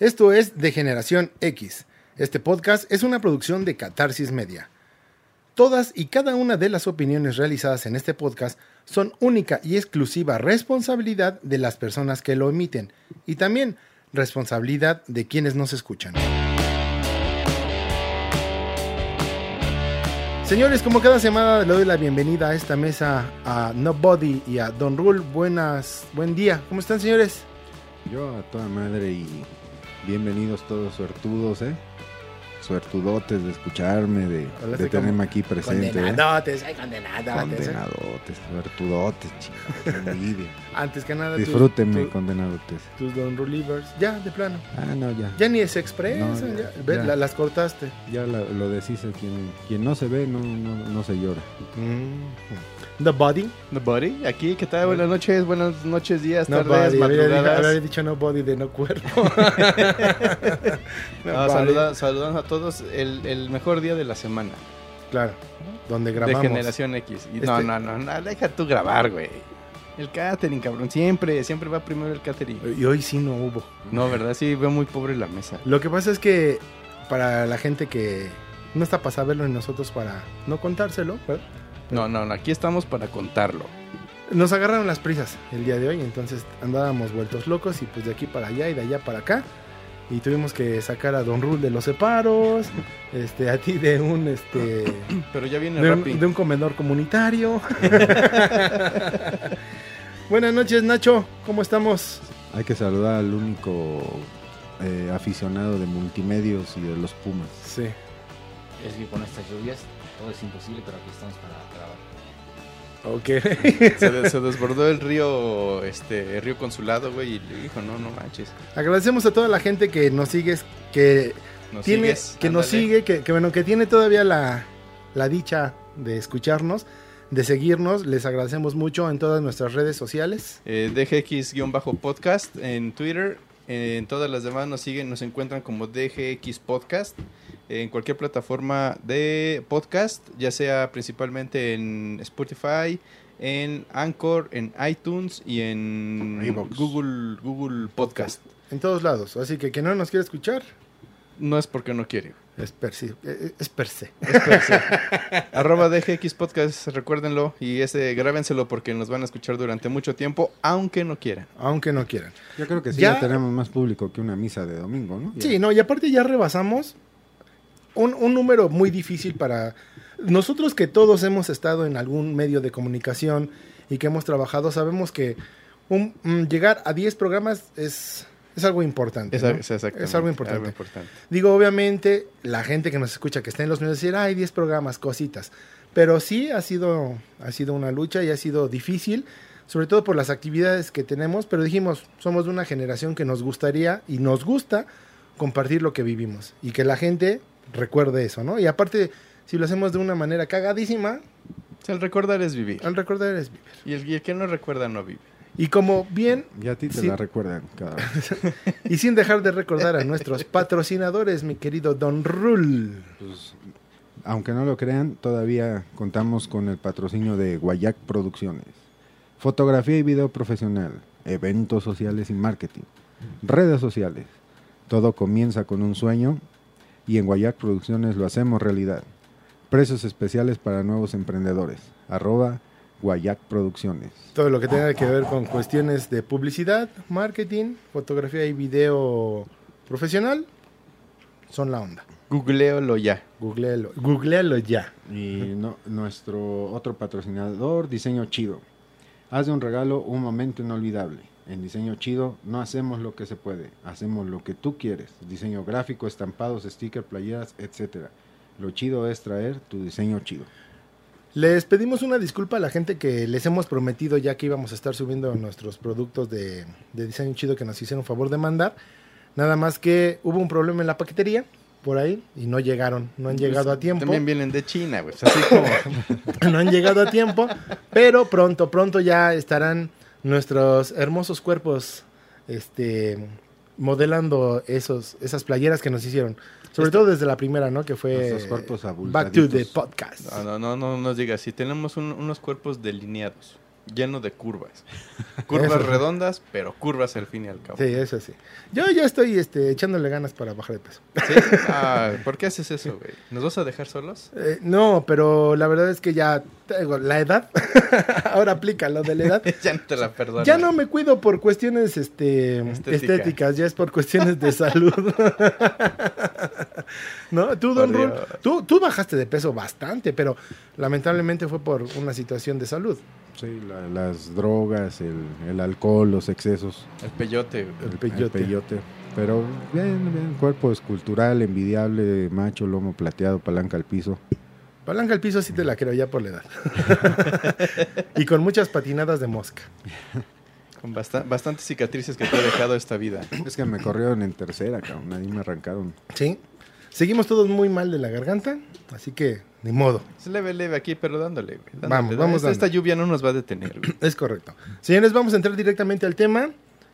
Esto es De Generación X. Este podcast es una producción de Catarsis Media. Todas y cada una de las opiniones realizadas en este podcast son única y exclusiva responsabilidad de las personas que lo emiten y también responsabilidad de quienes nos escuchan. Señores, como cada semana le doy la bienvenida a esta mesa a Nobody y a Don Rule. Buenas, buen día. ¿Cómo están, señores? Yo a toda madre y bienvenidos todos suertudos, ¿eh? Suertudotes de escucharme, de, tenerme aquí presente. ¿eh? Condenadotes, ay, condenadotes. ¿eh? Condenadotes, suertudotes, chingados, envidia. Antes que nada, Disfrútenme, tu- condenadotes. tus Don Rulivers. Ya, de plano. Ah, no, ya. Ya ni se expresan. No, ya, ya. Ve, ya. la- las cortaste. Ya la- lo deshice. Quien, quien no se ve, no, no, no se llora. The Body. Nobody, aquí, ¿qué tal? Buenas noches, buenas noches, días, No tardes, body. Madrugadas. habría dicho no body de no cuerpo. No No, body. saluda- saludando a todos el, el mejor día de la semana Claro. Donde de grabamos. Generación X. Y No, Este- no, no, no, deja tú grabar, güey. El catering, cabrón, siempre, siempre va primero el catering. Y hoy sí no hubo. No, ¿verdad? Sí, veo muy pobre la mesa. Lo que pasa es que para la gente que no está para saberlo y nosotros para no contárselo, ¿verdad? No, no, no, aquí estamos para contarlo. nos agarraron las prisas el día de hoy, entonces andábamos vueltos locos y pues de aquí para allá y de allá para acá. Y tuvimos que sacar a Don Rul de los separos, este, a ti de un este Pero ya viene de un, de un comedor comunitario. Buenas noches, Nacho, ¿cómo estamos? Hay que saludar al único eh, aficionado de multimedios y de los Pumas. Sí. Es que con estas lluvias todo es imposible, pero aquí estamos para grabar. Ok. Se, de- se desbordó el río, este, el río Consulado, güey, y le dijo, no, no manches. Agradecemos a toda la gente que nos sigue, que ¿Nos tiene, sigues? que nos sigue, que, que, bueno, que tiene todavía la, la dicha de escucharnos, de seguirnos. Les agradecemos mucho en todas nuestras redes sociales. Eh, DGX-podcast en Twitter. Eh, en todas las demás nos siguen, nos encuentran como DGX Podcast. en cualquier plataforma de podcast, ya sea principalmente en Spotify, en Anchor, en iTunes y en. Google, Google Podcast. En todos lados. Así que quien no nos quiere escuchar, No es porque no quiere. Es per se. eh, Es per se. Arroba DGX Podcast, recuérdenlo y ese grábenselo porque nos van a escuchar durante mucho tiempo, aunque no quieran. Aunque no quieran. Yo creo que sí, Ya- ya, tenemos más público que una misa de domingo, ¿no? Sí, no, y aparte ya rebasamos un, un número muy difícil para nosotros que todos hemos estado en algún medio de comunicación y que hemos trabajado, sabemos que un, mm, llegar a 10 programas es, es algo importante. Es, ¿no? es algo importante. importante. Digo, obviamente, la gente que nos escucha, que está en los medios, decir, hay 10 programas, cositas. Pero sí ha sido, ha sido una lucha y ha sido difícil, sobre todo por las actividades que tenemos. Pero dijimos, somos de una generación que nos gustaría y nos gusta compartir lo que vivimos y que la gente recuerde eso, ¿no? Y aparte, si lo hacemos de una manera cagadísima, O sea, el recordar es vivir. al recordar es vivir. Y el, y el que no recuerda no vive. Y como bien, Y a ti te Sí. la recuerdan cada vez. y sin dejar de recordar a nuestros patrocinadores, mi querido Don Rul. Pues, aunque no lo crean, todavía contamos con el patrocinio de Guayac Producciones. Fotografía y video profesional, eventos sociales y marketing, redes sociales. Todo comienza con un sueño y en Guayac Producciones lo hacemos realidad. Precios especiales para nuevos emprendedores. Arroba Guayac Producciones. Todo lo que tenga que ver con cuestiones de publicidad, marketing, fotografía y video profesional son la onda. Googlealo ya. Googlealo, googlealo ya. Y no- nuestro otro patrocinador, Diseño Chido. Haz de un regalo un momento inolvidable. En Diseño Chido no hacemos lo que se puede, hacemos lo que tú quieres. Diseño gráfico, estampados, stickers, playeras, etc. Lo chido es traer tu diseño chido. Les pedimos una disculpa a la gente que les hemos prometido ya que íbamos a estar subiendo nuestros productos de, de diseño chido que nos hicieron favor de mandar. Nada más que hubo un problema en la paquetería por ahí y no llegaron, no han llegado a tiempo. También vienen de China, güey. Pues así como... no han llegado a tiempo, pero pronto, pronto ya estarán nuestros hermosos cuerpos este, modelando esos, esas playeras que nos hicieron. Sobre todo desde la primera, ¿no? Que fue Nuestros cuerpos Back to the. Podcast. No, no, no, no nos digas. Si tenemos un- unos cuerpos delineados. Lleno de curvas. Curvas Eso. redondas, pero curvas al fin y al cabo. Sí, eso sí. Yo ya estoy este, echándole ganas para bajar de peso. ¿Sí? Ah, ¿Por qué haces eso, güey? ¿Nos vas a dejar solos? Eh, no, pero la verdad es que ya tengo la edad. Ahora aplica lo de la edad. ya no te la perdono. Ya no me cuido por cuestiones este, Estética. estéticas, ya es por cuestiones de salud. ¿No? Tú, Don Rul, tú, tú bajaste de peso bastante, pero lamentablemente fue por una situación de salud. Sí, la- las drogas, el, el alcohol, los excesos, El peyote. El el peyote. Pero bien, bien, cuerpo escultural, envidiable, macho, lomo plateado, palanca al piso. Palanca al piso sí te la creo ya por la edad. y con muchas patinadas de mosca. Con basta- bastantes cicatrices que te ha dejado esta vida. Es que me corrieron en tercera, cabrón, ahí me arrancaron. Sí. Seguimos todos muy mal de la garganta, así que ni modo. Es leve, leve aquí, pero dándole, güey. dándole. Vamos, vamos Esta, esta lluvia no nos va a detener, güey. Es correcto. Señores, vamos a entrar directamente al tema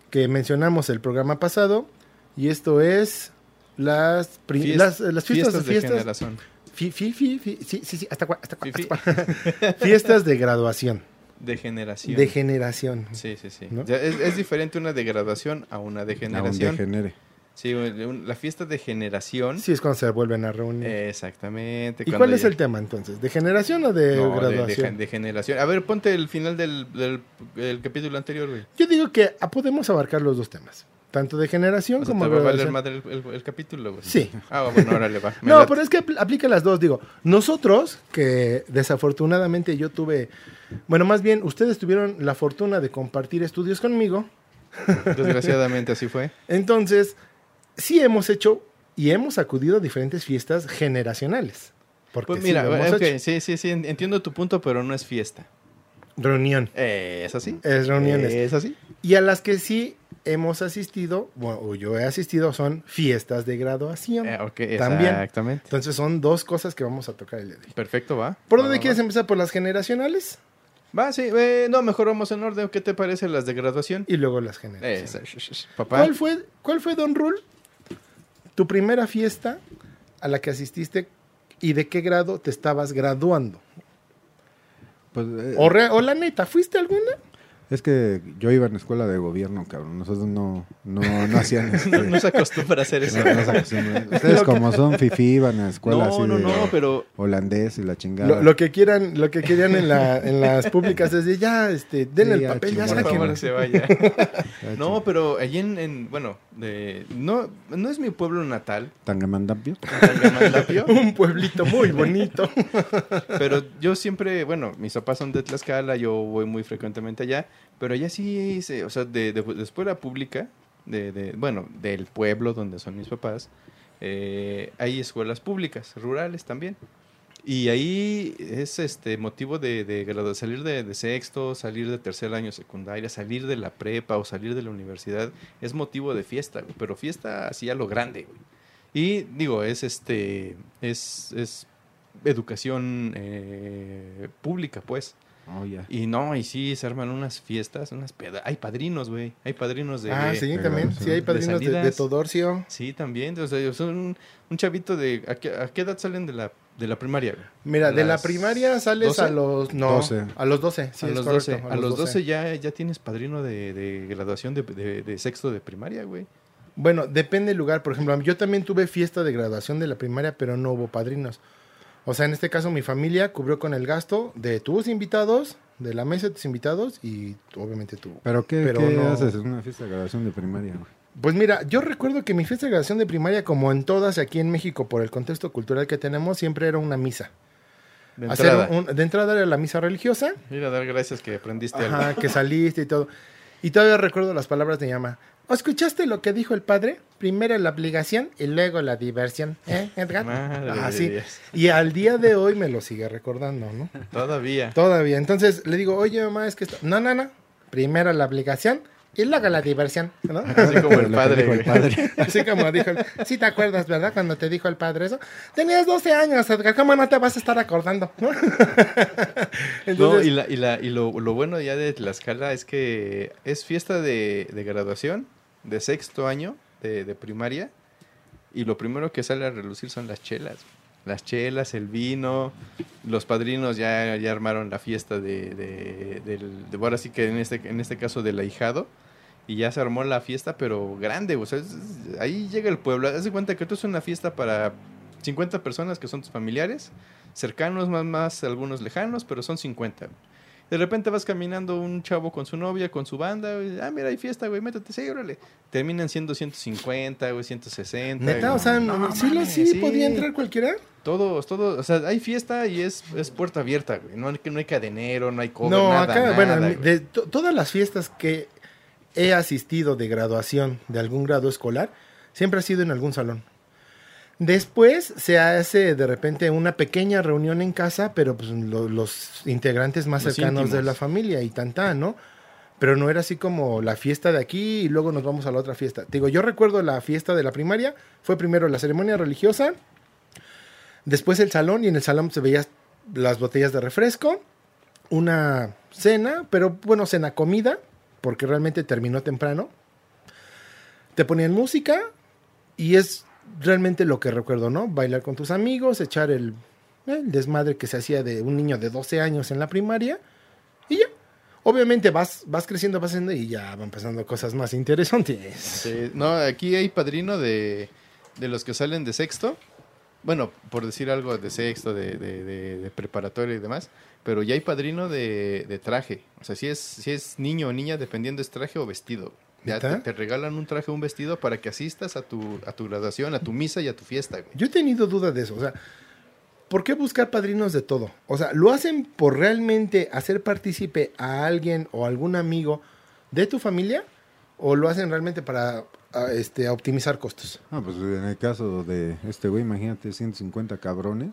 que mencionamos el programa pasado. Y esto es las, pri- Fies- las, las fiestas, de fiestas, generación. fi- fi- fi- fi- sí, sí, sí, hasta cua- hasta cua- Fi- hasta cua- fiestas de graduación, De generación. de generación. Sí, sí, sí. ¿No? Ya es, es diferente una de graduación a una de generación. degenere. Sí, la fiesta de generación. Sí, es cuando se vuelven a reunir. Exactamente. ¿Y cuál es el tema entonces? ¿De generación o de No, de- de, graduación? de generación. A ver, ponte el final del, del- del capítulo anterior, güey. Yo digo que ah, podemos abarcar los dos temas, tanto de generación O sea, como te de va a valer graduación. madre el, el- el capítulo, güey. Sí. Ah, bueno, órale, va. Me No, late. pero es que apl- aplica las dos. Digo, nosotros, que desafortunadamente yo tuve, bueno, más bien ustedes tuvieron la fortuna de compartir estudios conmigo, Desgraciadamente así fue. entonces sí hemos hecho y hemos acudido a diferentes fiestas generacionales. Porque Pues sí mira, hecho. sí, sí, sí, en- entiendo tu punto, pero no es fiesta. reunión, Eh, ¿Es así? es reuniones. ¿Es así? Y a las que sí hemos asistido, bueno, o yo he asistido, son fiestas de graduación. Eh, También. exactamente. Entonces son dos cosas que vamos a tocar el día de hoy. Perfecto, va. ¿Por Va, dónde va, quieres va. empezar? ¿Por las generacionales? Va, sí. eh, no, mejor vamos en orden. ¿Qué te parece las de graduación? Y luego las Eh, generaciones. sh- papá. ¿Cuál fue, ¿Cuál fue, Don Rul, tu primera fiesta a la que asististe y de qué grado te estabas graduando? Pues, eh, O, re- o la neta, ¿fuiste alguna? Es que yo iba en escuela de gobierno, cabrón. Nosotros no, no, no hacían este, No, no se acostumbra a hacer eso. no- no se. Ustedes como son fifi iban a escuela así No, no, de no, pero holandés y la chingada. Lo, lo que quieran, lo que querían en, la, en las públicas es de ya, este, denle Sí, el papel, ya por favor se vaya. No, pero allí en, en- bueno, de, no, no es mi pueblo natal, Tangamandapio. Tangamandapio, Un pueblito muy bonito. pero yo siempre, bueno, mis papás son de Tlaxcala, yo voy muy frecuentemente allá, pero allá sí, o sea, de, de, escuela pública, de, bueno, del pueblo donde son mis papás, eh, hay escuelas públicas, rurales también. Y ahí es este motivo de, de salir de, sexto, salir de tercer año secundaria, salir de la prepa o salir de la universidad, es motivo de fiesta, pero fiesta así a lo grande. Y digo, es este, es, es educación eh, pública, pues. Oh, ya. Y no, y sí, se arman unas fiestas, unas peda- Hay padrinos, güey. Hay padrinos de... ah, sí, de también. Sí, hay padrinos de. Todorcio. Sí, también. O sea, son un, un chavito de... ¿a qué, a qué edad salen de la, de la primaria, güey? Mira, de la primaria sales 12? a los... No, 12. a los 12. Sí, a, los correcto, 12, a los 12 ya, ya tienes padrino de, de graduación de, de- de sexto de primaria, güey. Bueno, depende del lugar. Por ejemplo, yo también tuve fiesta de graduación de la primaria, pero no hubo padrinos. O sea, en este caso mi familia cubrió con el gasto de tus invitados, de la mesa de tus invitados y obviamente tú. ¿Pero qué, Pero qué no- haces en una fiesta de graduación de primaria? Pues mira, yo recuerdo que mi fiesta de graduación de primaria, como en todas aquí en México, por el contexto cultural que tenemos, siempre era una misa. De Hacer entrada. un- de entrada era la misa religiosa, Mira, dar gracias que aprendiste ajá, algo. que saliste y todo. Y todavía recuerdo las palabras de mi mamá. ¿Escuchaste lo que dijo el padre? Primero la obligación y luego la diversión. ¿Eh, Edgar? Madre Ah, de sí. Dios. Y al día de hoy me lo sigue recordando, ¿no? Todavía. Todavía. Entonces le digo, oye, mamá, es que esto... No, no, no. Primero la obligación y luego la diversión, ¿no? Así como el padre, dijo el güey. padre. Así como dijo, el- sí te acuerdas, ¿verdad? Cuando te dijo el padre eso. Tenías 12 años, Edgar, ¿cómo no te vas a estar acordando? ¿No? Y, la, y, la, y lo, lo bueno ya de Tlaxcala es que es fiesta de, de graduación de sexto año de, de primaria y lo primero que sale a relucir son las chelas. Las chelas, el vino, los padrinos ya, ya armaron la fiesta de, de, ahora sí que en este, en este caso del ahijado. Y ya se armó la fiesta, pero grande, o sea, ahí llega el pueblo. Haz de cuenta que esto es una fiesta para 50 personas que son tus familiares, cercanos, más, más algunos lejanos, pero son 50. De repente vas caminando un chavo con su novia, con su banda, güey, ah, mira, hay fiesta, güey, métete, sí, órale. Terminan siendo 150, güey, 160. Neta, güey. o sea, No no, sí, sí, podía entrar cualquiera. Todos, todos, o sea, hay fiesta y es, es puerta abierta, güey. No, hay- no hay cadenero, no hay cover, No, nada, acá, nada, bueno, güey. de to- todas las fiestas que he asistido de graduación de algún grado escolar, siempre ha sido en algún salón. Después se hace de repente una pequeña reunión en casa, pero pues lo- los integrantes más Los cercanos de la familia y tantán, ¿no? Pero no era así como la fiesta de aquí y luego nos vamos a la otra fiesta. Te digo, yo recuerdo la fiesta de la primaria, fue primero la ceremonia religiosa, después el salón y en el salón se veían las botellas de refresco, una cena, pero bueno, cena comida, porque realmente terminó temprano. Te ponían música y es realmente lo que recuerdo, ¿no? Bailar con tus amigos, echar el, el desmadre que se hacía de un niño de 12 años en la primaria y ya. Obviamente vas, vas creciendo, vas haciendo y ya van pasando cosas más interesantes. No, aquí hay padrino de, de los que salen de sexto. Bueno, por decir algo de sexto, de, de, de, de preparatoria y demás. Pero ya hay padrino de, de traje. O sea, si es, si es niño o niña, dependiendo es traje o vestido. Ya te, regalan un traje o un vestido para que asistas a tu, a tu graduación, a tu misa y a tu fiesta. güey. Yo he tenido dudas de eso. O sea, ¿por qué buscar padrinos de todo? O sea, ¿lo hacen por realmente hacer partícipe a alguien o algún amigo de tu familia? ¿O lo hacen realmente para a, este, a optimizar costos? Ah, pues en el caso de este güey, imagínate 150 cabrones,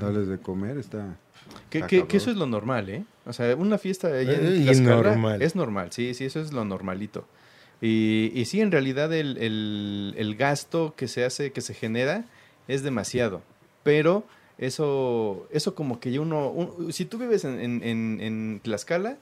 darles de comer, está... Que, que eso es lo normal, ¿eh? O sea, una fiesta allá Eh, en y Tlaxcala normal. es normal, sí, sí, eso es lo normalito. Y, y sí, en realidad el, el- el gasto que se hace, que se genera, es demasiado. Pero eso, eso como que ya uno, un- si tú vives en, en, en- en Tlaxcala,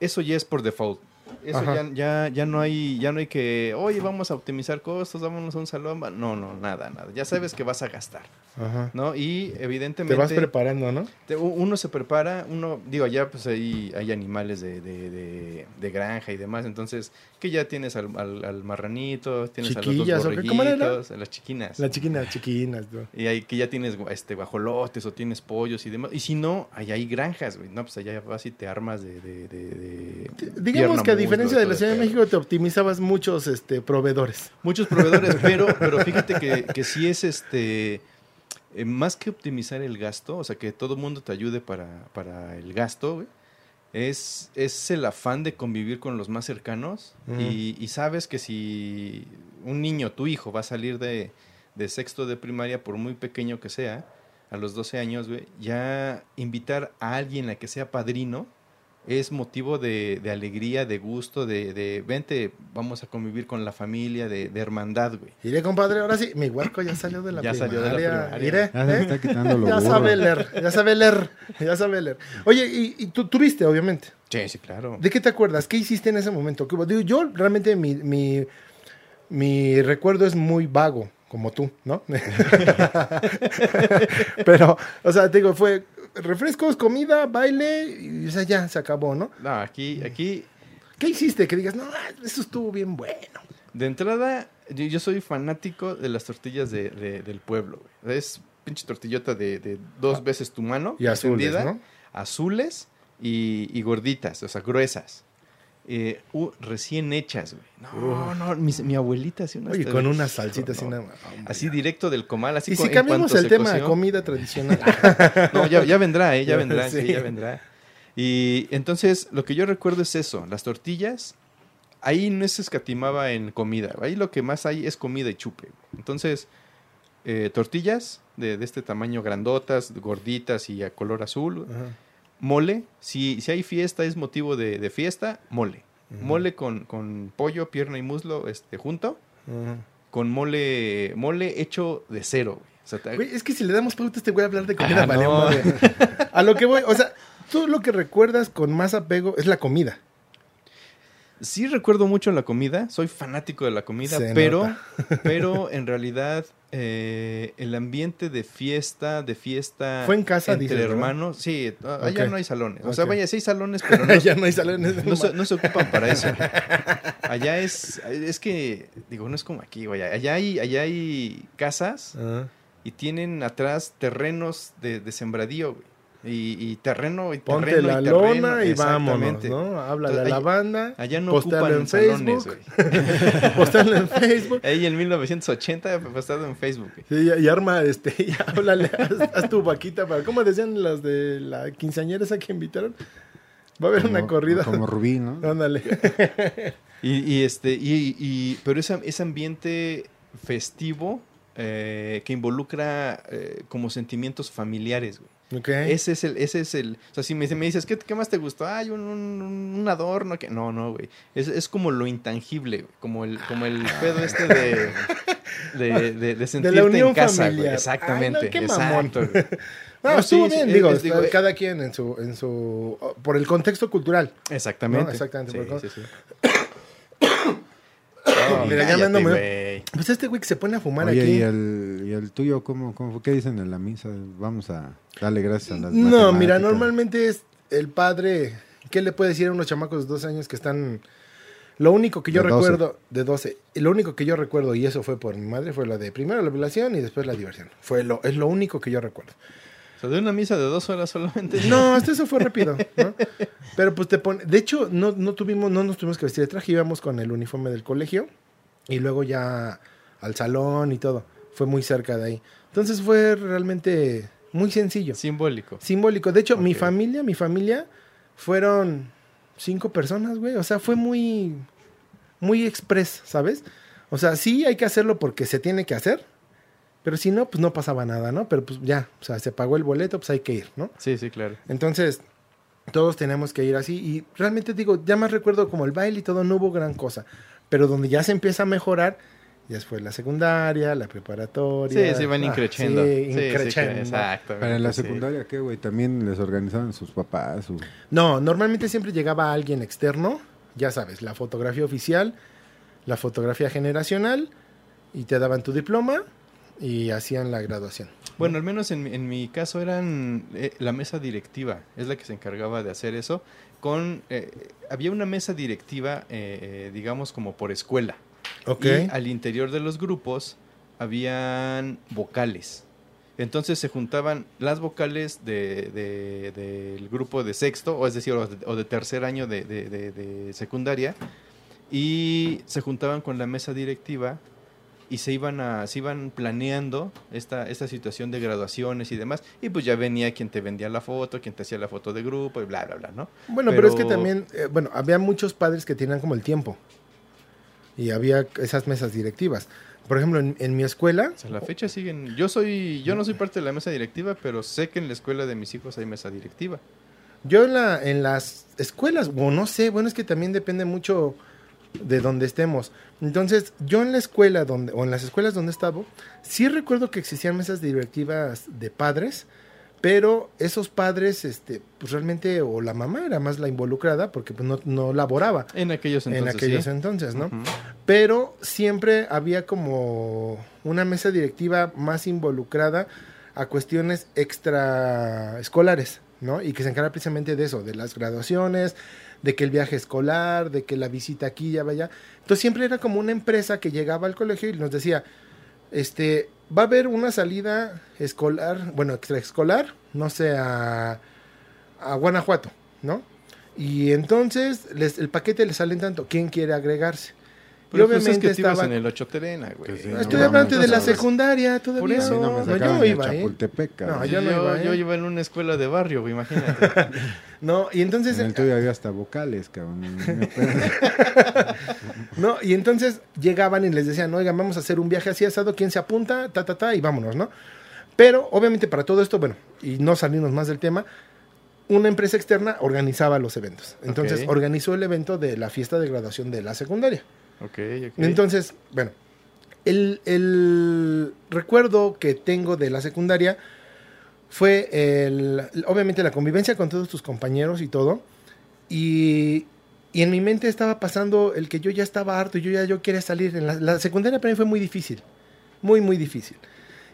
eso ya es por default. Eso ya, ya, ya no hay, ya no hay que, oye, vamos a optimizar costos, vámonos a un salón. va-". No, no, nada, nada. Ya sabes que vas a gastar, Ajá. ¿no? Y evidentemente... Te vas preparando, ¿no? Te- Uno se prepara, uno, digo, allá pues ahí hay animales de, de, de- de granja y demás, entonces, que ya tienes al, al, al marranito, tienes a Chiquillas, los ¿o dos? ¿Cómo era? borreguitos, a las chiquinas. Las chiquinas, chiquinas. Y ahí que ya tienes este guajolotes o tienes pollos y demás. Y si no, allá hay granjas, güey. No, pues allá vas y te armas de... Digamos que a muslo, diferencia de la Ciudad de. México te optimizabas muchos este, proveedores. Muchos proveedores, pero, pero fíjate que, que sí es este. Eh, más que optimizar el gasto, o sea, que todo el mundo te ayude para, para el gasto, güey, es, es el afán de convivir con los más cercanos y sabes que si un niño, tu hijo, va a salir de, de sexto de primaria, por muy pequeño que sea, a los 12 años, güey, ya invitar a alguien a que sea padrino es motivo de, de alegría, de gusto, de, de vente, vamos a convivir con la familia, de, de hermandad, güey. Iré, compadre, ahora sí, mi huerco ya salió de la Ya primaria. salió de la primaria. Iré, Ya ¿eh? está quitando lo Ya sabe leer, ya sabe leer, ya sabe leer. Oye, y, y tú tuviste, obviamente. Sí, sí, claro. ¿De qué te acuerdas? ¿Qué hiciste en ese momento? Digo, yo realmente mi, mi, mi recuerdo es muy vago, como tú, ¿no? Pero, o sea, te digo, fue refrescos, comida, baile, y o sea, ya se acabó, ¿no? No, aquí, aquí, ¿Qué hiciste? Que digas, no, eso estuvo bien bueno. de entrada, yo, yo soy fanático de las tortillas de, de- del pueblo, güey. Es pinche tortillota de, de dos veces tu mano. Y azules, ¿no? Azules y, y gorditas, o sea, gruesas. Eh, uh, recién hechas, güey. No, no, mi, mi abuelita hacía unas Oye, con una salsita así, no, una... Así directo del comal, así Y si cambiamos el tema comida tradicional. No, ya, ya vendrá, ¿eh? Ya vendrá, sí. Sí. ya vendrá. Y entonces, lo que yo recuerdo es eso, las tortillas, ahí no se escatimaba en comida, ahí lo que más hay es comida y chupe. Entonces, eh, tortillas de, de este tamaño grandotas, gorditas y a color azul, Ajá. Mole, si, si hay fiesta, es motivo de, de fiesta, mole. Mole con, con pollo, pierna y muslo este, junto, con mole, mole hecho de cero. güey. O sea, te- Güey, es que si le damos pauta a este güey a hablar de comida, Ah, vale no. A lo que voy, o sea, tú lo que recuerdas con más apego es la comida. Sí recuerdo mucho la comida, soy fanático de la comida, Se pero, pero en realidad eh, el ambiente de fiesta, de fiesta ¿Fue en casa, entre dices, verdad? hermanos, sí, allá Ok. no hay salones. O sea, vaya, sí hay salones, pero no, ya no hay salones. no se, no se ocupan para eso. Allá es, es que, digo, no es como aquí, vaya, allá hay, allá hay casas Ah. y tienen atrás terrenos de, de sembradío, güey. Y, y terreno, y Ponte terreno, la y terreno. lona y vámonos. ¿no? Háblale a Entonces, la banda, Allá no ocupan en salones, Facebook. güey. postarlo en Facebook. Ahí en 1980 fue postado en Facebook, güey. Sí, y, y arma, este, y háblale, haz, haz tu vaquita para, ¿cómo decían las de la quinceañera esa que invitaron? Va a haber una corrida. Como Rubí, ¿no? Ándale. Y, y este, y, y- pero ese, ese ambiente festivo eh, que involucra eh, como sentimientos familiares, güey. Ese es el, ese es el, o sea, si me, me dices, ¿qué, qué más te gustó? Ay, un, un, un adorno, que no, no, güey. Es, es como lo intangible, güey. Como el, como el pedo este de, de, de, de sentirte unión en casa, güey. Exactamente. Ay, no, qué mamón. exacto, güey. No, No, estuvo sí, bien, es- digo, es- digo, eh. cada quien en su, en su, por el contexto cultural. Exactamente. No, exactamente, sí, sí. Oh, Mira, ya me güey. Pues este güey que se pone a fumar Oye, aquí. ¿y el, ¿y el tuyo cómo, cómo fue? ¿Qué dicen en la misa? Vamos a darle gracias a las No, mira, normalmente es el padre. ¿Qué le puede decir a unos chamacos de dos años que están. Lo único que yo De 12. recuerdo, de 12, y lo único que yo recuerdo, y eso fue por mi madre, fue la de primero la violación y después la diversión. Fue lo, es lo único que yo recuerdo. O sea, de una misa de dos horas solamente. No, hasta eso fue rápido, ¿no? Pero pues te pone. De hecho, no, no tuvimos, no nos tuvimos que vestir de traje, íbamos con el uniforme del colegio y luego ya al salón y todo. Fue muy cerca de ahí. Entonces fue realmente muy sencillo. Simbólico. Simbólico. De hecho, mi familia, mi familia fueron cinco personas, güey. O sea, fue muy, muy express, ¿sabes? O sea, sí hay que hacerlo porque se tiene que hacer. Pero si no, pues no pasaba nada, ¿no? Pero pues ya, o sea, se pagó el boleto, pues hay que ir, ¿no? Sí, sí, claro. Entonces, todos tenemos que ir así. Y realmente digo, ya más recuerdo como el baile y todo, no hubo gran cosa. Pero donde ya se empieza a mejorar, ya fue la secundaria, la preparatoria. Sí, sí, van Ah, increciendo. Sí, Sí, sí, increciendo. exacto. Para la sí. secundaria, ¿qué, güey? También les organizaban sus papás. No, normalmente siempre llegaba alguien externo, ya sabes, la fotografía oficial, la fotografía generacional, y te daban tu diploma y hacían la graduación. Bueno, al menos en, mi- en mi caso eran eh, la mesa directiva, es la que se encargaba de hacer eso. Con eh, había una mesa directiva, eh, digamos como por escuela. Ok. Y al interior de los grupos habían vocales. Entonces se juntaban las vocales de, de- del grupo de sexto, o es decir, o de, o de tercer año de, de- de- de secundaria, y se juntaban con la mesa directiva y se iban a, se iban planeando esta, esta situación de graduaciones y demás. Y pues ya venía quien te vendía la foto, quien te hacía la foto de grupo y bla, bla, bla, ¿no? Bueno, pero, es que también, eh, bueno, había muchos padres que tenían como el tiempo. Y había esas mesas directivas. Por ejemplo, en, en mi escuela, O sea, la fecha siguen. Yo soy, yo no soy parte de la mesa directiva, pero sé que en la escuela de mis hijos hay mesa directiva. yo en, la, en las escuelas, o no sé, bueno, es que también depende mucho de donde estemos. Entonces, yo en la escuela donde, o en las escuelas donde estaba, sí recuerdo que existían mesas directivas de padres, pero esos padres, este, pues realmente, o la mamá era más la involucrada, porque pues no, no laboraba En aquellos entonces. en aquellos sí. entonces, ¿no? Pero siempre había como una mesa directiva más involucrada a cuestiones extraescolares, ¿no? Y que se encarga precisamente de eso, de las graduaciones, de que el viaje escolar, de que la visita aquí ya vaya. Entonces siempre era como una empresa que llegaba al colegio y nos decía, este, va a haber una salida escolar, bueno, extraescolar, no sé, a, a Guanajuato, ¿no? Y entonces el paquete le salen tanto, ¿quién quiere agregarse? Pero y pues es obviamente que ibas en el 8 Terena, güey. Que sí, No, no, estoy no, hablando no, de la secundaria todavía. Por eso, no me no, yo iba, ¿eh? No, yo, yo no iba, ¿eh? yo iba en una escuela de barrio, güey, imagínate. No, y entonces... En el tuyo había hasta vocales, cabrón. No, y entonces llegaban y les decían, oigan, vamos a hacer un viaje así asado, ¿quién se apunta? Ta, ta, ta, y vámonos, ¿no? Pero, obviamente, para todo esto, bueno, y no salirnos más del tema, una empresa externa organizaba los eventos. Entonces, organizó el evento de la fiesta de graduación de la secundaria. Ok, ok. Entonces, bueno, el, el recuerdo que tengo de la secundaria fue el, obviamente la convivencia con todos tus compañeros y todo. Y Y en mi mente estaba pasando el que yo ya estaba harto, yo ya yo quería salir. En la, la secundaria para mí fue muy difícil, muy, muy difícil.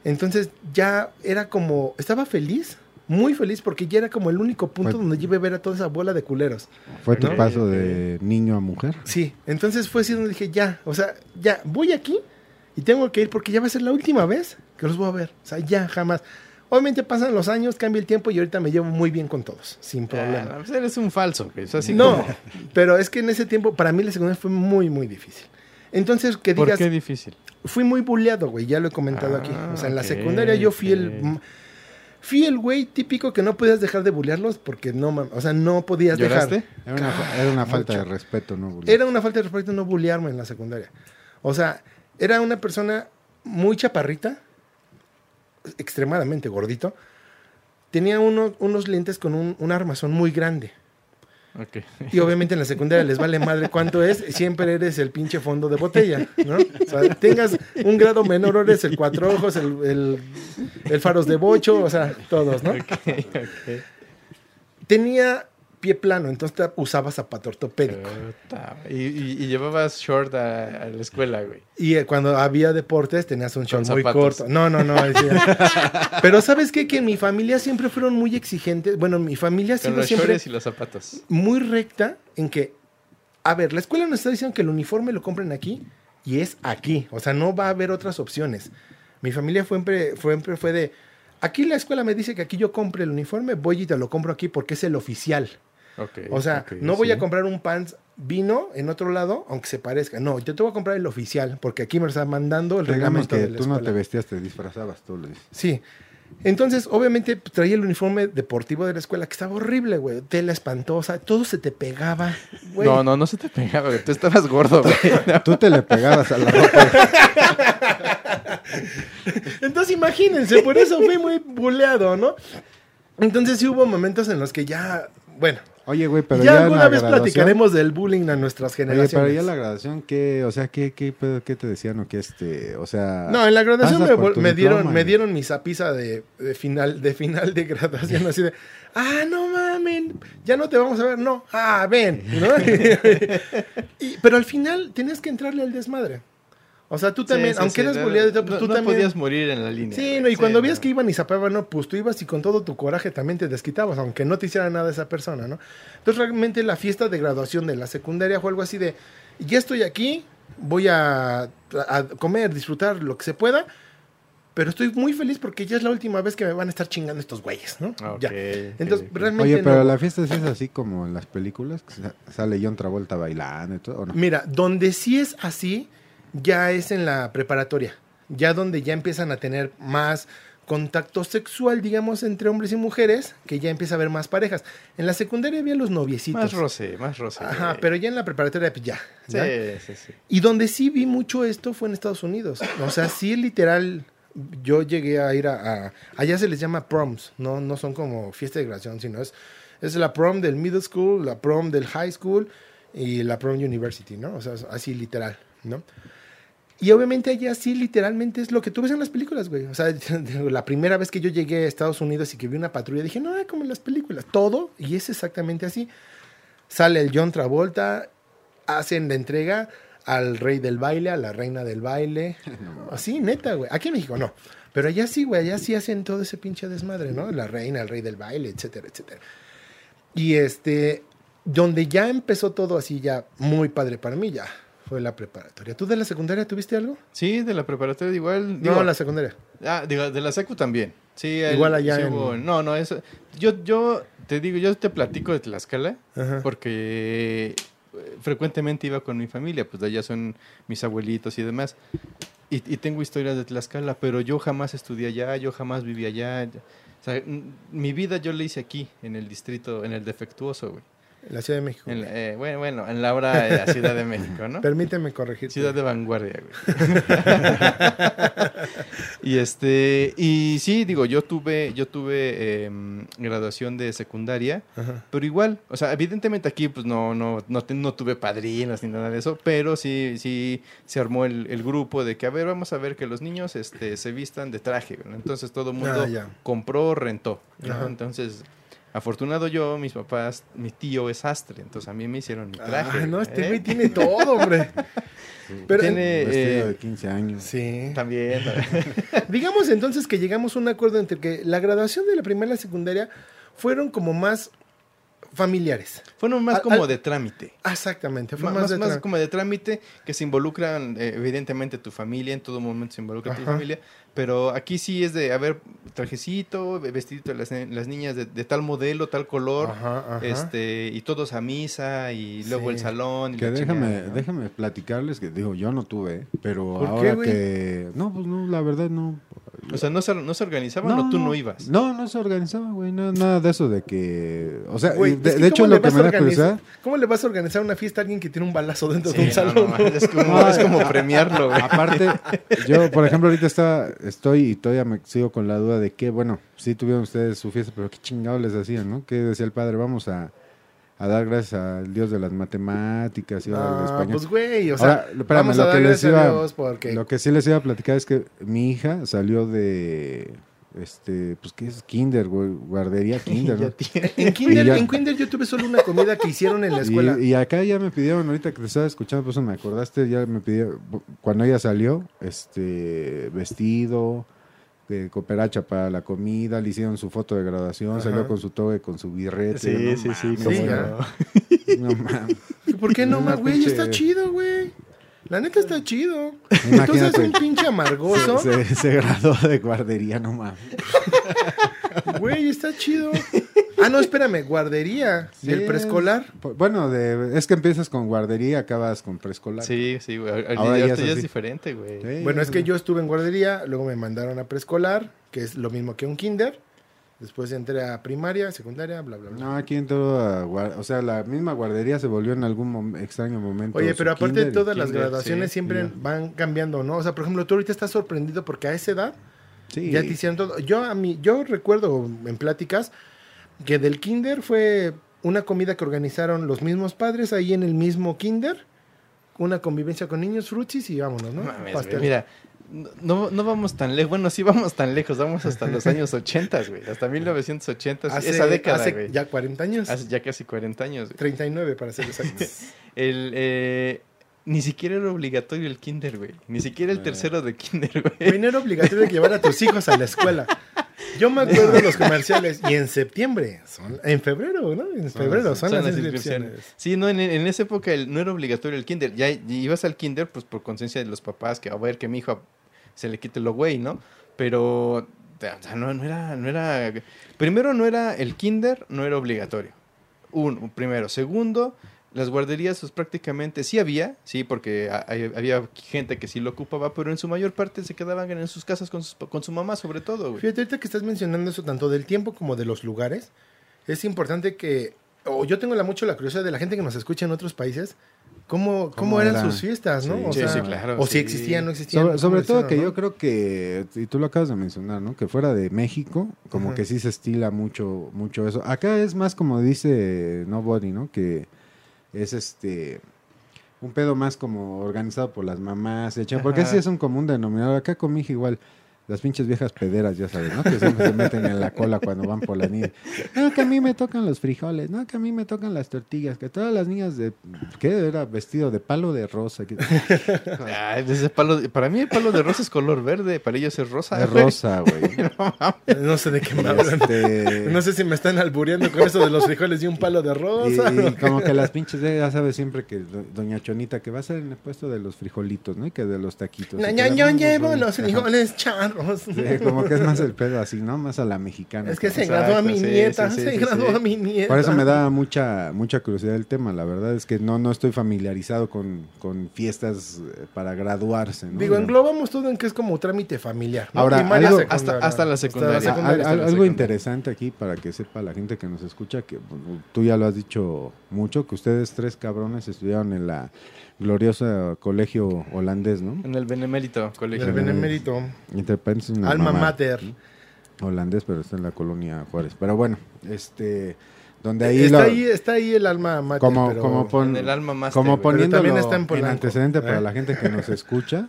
Entonces ya era como, estaba feliz, muy feliz, porque ya era como el único punto Fue- donde yo iba a ver a toda esa bola de culeros. ¿Fue tu ¿No? paso de niño a mujer? Sí, entonces fue así donde dije, ya, o sea, ya, voy aquí y tengo que ir porque ya va a ser la última vez que los voy a ver. O sea, ya, jamás. Obviamente pasan los años, cambia el tiempo y ahorita me llevo muy bien con todos, sin problema. Ah, pues eres un falso, güey. Es así no, como- pero es que en ese tiempo, para mí la secundaria fue muy, muy difícil. Entonces, que ¿Por digas, qué difícil? fui muy bulleado, güey, ya lo he comentado Ah, aquí. O sea, en la secundaria yo fui el... Fui el güey típico que no podías dejar de bullearlos porque no, o sea, no podías ¿Lloraste? dejar. Era una, era una falta mucho. de respeto, ¿no? Bullying? Era una falta de respeto no bullearme en la secundaria. O sea, era una persona muy chaparrita, extremadamente gordito. Tenía uno- unos lentes con un, un armazón muy grande. Y obviamente en la secundaria les vale madre cuánto es. Siempre eres el pinche fondo de botella, ¿no? O sea, tengas un grado menor, eres el cuatro ojos, el, el, el faros de bocho, o sea, todos, ¿no? Tenía pie plano, entonces usaba zapato ortopédico. Y, y- y llevabas short a, a la escuela, güey. Y eh, cuando había deportes tenías un short muy corto. No, no, no. decía- Pero ¿sabes qué? Que en mi familia siempre fueron muy exigentes. Bueno, mi familia siempre, los siempre y los zapatos. muy recta en que, a ver, la escuela nos está diciendo que el uniforme lo compren aquí y es aquí. O sea, no va a haber otras opciones. Mi familia fue siempre, fue, siempre fue de, aquí la escuela me dice que aquí yo compre el uniforme, voy y te lo compro aquí porque es el oficial. O sea, no voy sí. a comprar un pants vino en otro lado, aunque se parezca. No, yo te voy a comprar el oficial, porque aquí me está mandando el Digamos reglamento que de la tú no te vestías, te disfrazabas tú, Luis. Sí. Entonces, obviamente, pues, traía el uniforme deportivo de la escuela, que estaba horrible, güey. Tela espantosa, todo se te pegaba, güey. No, no, no se te pegaba, güey. Tú estabas gordo, güey. Tú te le pegabas a la ropa. Entonces, imagínense, por eso fui muy buleado, ¿no? Entonces, sí hubo momentos en los que ya, bueno, Oye, güey, pero ya alguna vez graduación- platicaremos del bullying a nuestras Oye, generaciones. pero ya la graduación, ¿qué, o sea, qué, qué, qué te decían o qué este, o sea... No, en la graduación me, dieron, diploma, me dieron mi zapiza de, de final, de final de graduación, así de, ah, no mamen, ya no te vamos a ver, no, ah, ven, ¿no? Y- pero al final tenías que entrarle al desmadre. O sea, tú también, Sí, sí, aunque sí, eras no, todo, pues no- tú no también. podías morir en la línea. Sí, no, y cuando no. veías que iban y zapaban, no, pues tú ibas y con todo tu coraje también te desquitabas, aunque no te hiciera nada esa persona, ¿no? Entonces realmente la fiesta de graduación de la secundaria fue algo así de, ya estoy aquí, voy a, a comer, disfrutar lo que se pueda, pero estoy muy feliz porque ya es la última vez que me van a estar chingando estos güeyes, ¿no? Ah, ok, ya. Entonces, ok. realmente Oye, pero no. la fiesta sí es así como en las películas, que sa- sale John Travolta bailando y todo, ¿o no? Mira, donde sí es así, ya es en la preparatoria. Ya donde ya empiezan a tener más contacto sexual, digamos, entre hombres y mujeres, que ya empieza a haber más parejas. En la secundaria había los noviecitos. Más roce, más roce. Ajá, pero ya en la preparatoria, pues ya. Sí, sí, sí. Y donde sí vi mucho esto fue en Estados Unidos. O sea, sí literal, yo llegué a ir a... a- allá se les llama proms, ¿no? No son como fiesta de graduación, sino es, es la prom del middle school, la prom del high school y la prom university, ¿no? O sea, así literal, ¿no? Y obviamente allá sí literalmente es lo que tú ves en las películas, güey. O sea, la primera vez que yo llegué a Estados Unidos y que vi una patrulla, dije, no, como en las películas, todo, y es exactamente así. Sale el John Travolta, hacen la entrega al rey del baile, a la reina del baile. Así, neta, güey. Aquí en México no. Pero allá sí, güey. Allá sí hacen todo ese pinche desmadre, ¿no? La reina, el rey del baile, etcétera, etcétera. Y este, donde ya empezó todo así, ya muy padre para mí, ya fue la preparatoria. ¿Tú de la secundaria tuviste algo? Sí, de la preparatoria igual. no, digo, la secundaria. Ah, digo, de la secu también. Sí, el- Igual allá sí en- hubo- No, no, eso... Yo, yo te digo, yo te platico de Tlaxcala Ajá. porque eh, frecuentemente iba con mi familia, pues de allá son mis abuelitos y demás. Y, y tengo historias de Tlaxcala, pero yo jamás estudié allá, yo jamás viví allá. O sea, mi vida yo la hice aquí, en el distrito, en el defectuoso, güey. En la Ciudad de México. En la- eh, bueno, bueno, en la hora de la Ciudad de México, ¿no? Permíteme corregir. Ciudad de vanguardia, güey. y este, y sí, digo, yo tuve, yo tuve em, graduación de secundaria, Ajá. pero igual, o sea, evidentemente aquí pues no, no, no, no tuve padrinos ni nada de eso, pero sí, sí se armó el, el grupo de que, a ver, vamos a ver que los niños este, se vistan de traje, ¿no? entonces todo el mundo Ah, compró, rentó, ¿no? Entonces Afortunado yo, mis papás, mi tío es sastre, entonces a mí me hicieron mi traje. Ah, no, este ¿eh? güey tiene todo, hombre. Pero Tiene, Vestido eh, de 15 años. sí. También. Digamos entonces que llegamos a un acuerdo entre que la graduación de la primaria y la secundaria fueron como más familiares. Fueron más Al- como al- de trámite. Exactamente, fue Más, más, de más como de trámite que se involucran, eh, evidentemente, tu familia, en todo momento se involucra tu familia, pero aquí sí es de, a ver, trajecito, vestidito de las, las niñas de, de tal modelo, tal color, Ajá, ajá. este y todos a misa, y luego Sí. el salón. Y Que la déjame, chingada, ¿no? déjame platicarles que digo, yo no tuve, pero ¿Por qué, ahora que no, pues no, la verdad no. O sea, ¿no se, no se organizaban o tú no ibas? No, no se organizaba, güey, no, nada de eso de que, o sea, Güey, de, es que de hecho ¿cómo le lo que me da curiosidad, ¿Cómo le vas a organizar una fiesta a alguien que tiene un balazo dentro Sí, de un no, salón? no, es, como, es como premiarlo, güey. aparte, yo por ejemplo ahorita está, estoy y todavía me sigo con la duda de que, bueno, sí tuvieron ustedes su fiesta, pero qué chingados les hacían, ¿no? Que decía el padre, vamos a, a dar gracias al Dios de las matemáticas y ahora al Ah, español. pues güey, o sea, Ahora, espérame, vamos lo a que les a iba- Dios porque Lo que sí les iba a platicar es que mi hija salió de este, pues qué es kinder, güey, guardería kinder, ¿no? En Kinder, ya- en Kinder yo tuve solo una comida que hicieron en la escuela. Y, y acá ya me pidieron, ahorita que te estaba escuchando, por eso me acordaste, ya me pidió, cuando ella salió, este, vestido, de cooperacha para la comida, le hicieron su foto de graduación, Ajá. salió con su toque, con su birrete. Sí, no sí, sí, mames, cómo Sí, no. no mames. ¿Y ¿Por qué no, más, güey? pinche- Está chido, güey. La neta está chido. Entonces Imagínate. un pinche amargoso. Se, se graduó de guardería, no mames. Güey, está chido. Ah, no, espérame, guardería. Sí, del preescolar. es- Bueno, de, es que empiezas con guardería, acabas con preescolar. Sí, sí, güey. Ahora ya ya, es es diferente, güey. Sí, Bueno, es que yo estuve en guardería, luego me mandaron a preescolar, que es lo mismo que un kinder. Después entré a primaria, secundaria, bla, bla, bla. No, aquí entró a o sea, la misma guardería se volvió en algún mom- extraño momento. Oye, pero aparte kinder y todas las graduaciones sí, siempre van cambiando, ¿no? O sea, por ejemplo, tú ahorita estás sorprendido porque a esa edad Sí. ya te hicieron todo. Yo a mí, yo recuerdo en pláticas que del kinder fue una comida que organizaron los mismos padres ahí en el mismo kinder, una convivencia con niños, frutis y vámonos, ¿no? No mames, Mira, no, no vamos tan lejos. Bueno, sí vamos tan lejos. Vamos hasta los años 80, güey. Hasta 1980. hace, esa década, hace güey. ya 40 años. Hace ya casi 40 años. güey. 39 para ser exactos. El, eh, ni siquiera era obligatorio el kinder, güey. Ni siquiera el Eh. tercero de kinder, güey. Güey, no era obligatorio llevar a tus hijos a la escuela. Yo me acuerdo de los comerciales y en septiembre, son, en febrero, ¿no? En febrero son, las inscripciones. Sí, no, en, en esa época el- no era obligatorio el kinder. Ya ibas al kinder, pues por conciencia de los papás, que a ver que mi hijo se le quite lo güey, ¿no? Pero, o sea, no, no era, no era. Primero, no era el kinder, no era obligatorio. Uno, primero. Segundo, las guarderías, pues prácticamente sí había, sí, porque había gente que sí lo ocupaba, pero en su mayor parte se quedaban en sus casas con, sus- con su mamá, sobre todo, güey. Fíjate, ahorita que estás mencionando eso tanto del tiempo como de los lugares, es importante que, o yo tengo la, mucho la curiosidad de la gente que nos escucha en otros países, cómo, cómo, ¿Cómo eran era? sus fiestas, ¿no? Sí, o sí, sea, sí, claro, O si existían, no existían. Sobre, ¿cómo sobre le todo hicieron, que no? yo creo que, y tú lo acabas de mencionar, ¿no? Que fuera de México, como Ajá. que sí se estila mucho, mucho eso. Acá es más como dice Nobody, ¿no? Que es este un pedo más como organizado por las mamás, hecha, porque Ajá. sí es un común denominador. Acá con mi hija igual, las pinches viejas pederas, ya sabes, ¿no? Que siempre se meten en la cola cuando van por la niña. No, que a mí me tocan los frijoles, no, que a mí me tocan las tortillas, que todas las niñas de, ¿qué? Era vestido de palo de rosa. ese palo de- para mí el palo de rosa es color verde, para ellos es rosa. Es rosa, güey. No sé de qué me hablan. Este, No sé si me están albureando con eso de los frijoles y un palo de y, rosa. y como que las pinches, de- ya sabes siempre que do- doña Chonita, que va a ser en el puesto de los frijolitos, ¿no? Y que de los taquitos. No, yo, llevo los Ajá. frijoles Sí, como que es más el pedo así, ¿no? Más a la mexicana. Es que se graduó a mi sí, nieta, sí, sí, se sí, graduó sí. a mi nieta. Por eso me da mucha mucha curiosidad el tema. La verdad es que no, no estoy familiarizado con, con fiestas eh, para graduarse, ¿no? Digo, englobamos todo en que es como trámite familiar. ¿no? Ahora, Primaria, algo-. Hasta- hasta la secundaria. Ah, secundaria, al- hasta al- la algo secundaria. interesante aquí para que sepa la gente que nos escucha, que bueno, tú ya lo has dicho mucho, que ustedes tres cabrones estudiaron en la gloriosa colegio holandés, ¿no? En el Benemérito Colegio. El benemérito. Alma mamá, mater. Holandés, pero está en la colonia Juárez. Pero bueno, este, donde ahí está, lo- ahí está ahí el alma mater. como, pero- como, pon- En el alma master, como poniéndolo también está en en antecedente para ¿eh? la gente que nos escucha,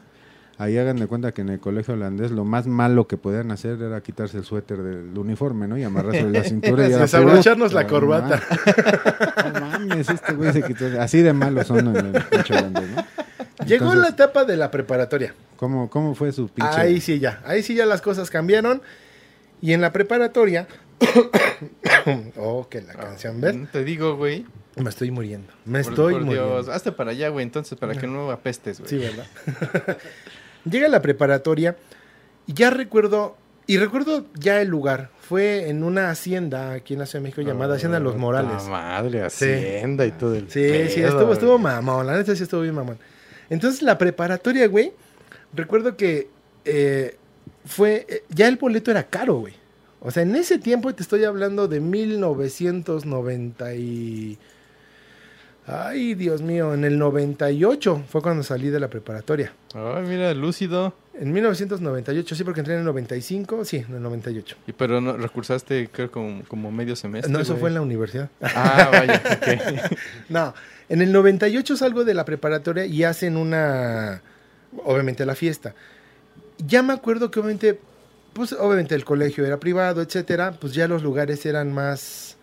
Ahí hagan de cuenta que en el colegio holandés lo más malo que podían hacer era quitarse el suéter del uniforme, ¿no? Y amarrarse la cintura y Desabrocharnos la Pero, corbata. Mames, este güey se quitó. Así de malos son en el pinche ¿no? Llegó Entonces, la etapa de la preparatoria. ¿cómo, ¿Cómo fue su pinche? Ahí sí ya, ahí sí ya las cosas cambiaron. Y en la preparatoria, oh, que la canción, ¿ves? Te digo, güey. Me estoy muriendo. Me Por- estoy por muriendo. Dios, hazte para allá, güey, entonces, para que no apestes, güey. Sí, ¿verdad? Llega la preparatoria y ya recuerdo, y recuerdo ya el lugar. Fue en una hacienda aquí en la Ciudad de México llamada Hacienda Los Morales. La madre, Sí. hacienda y todo el Sí, sí, estuvo, güey. estuvo mamón, la neta sí estuvo bien mamón. Entonces la preparatoria, güey, recuerdo que eh, fue, eh, ya el boleto era caro, güey. O sea, en ese tiempo te estoy hablando de 1990 y... Ay, Dios mío, en el 98 fue cuando salí de la preparatoria. Ay, mira, lúcido. En 1998, sí, porque entré en el 95, sí, en el 98. Y pero no recursaste, creo, como, como medio semestre. no, eso fue en la universidad. Ah, vaya, ok. No, en el 98 salgo de la preparatoria y hacen una, obviamente la fiesta. Ya me acuerdo que obviamente, pues obviamente el colegio era privado, etcétera, pues ya los lugares eran más,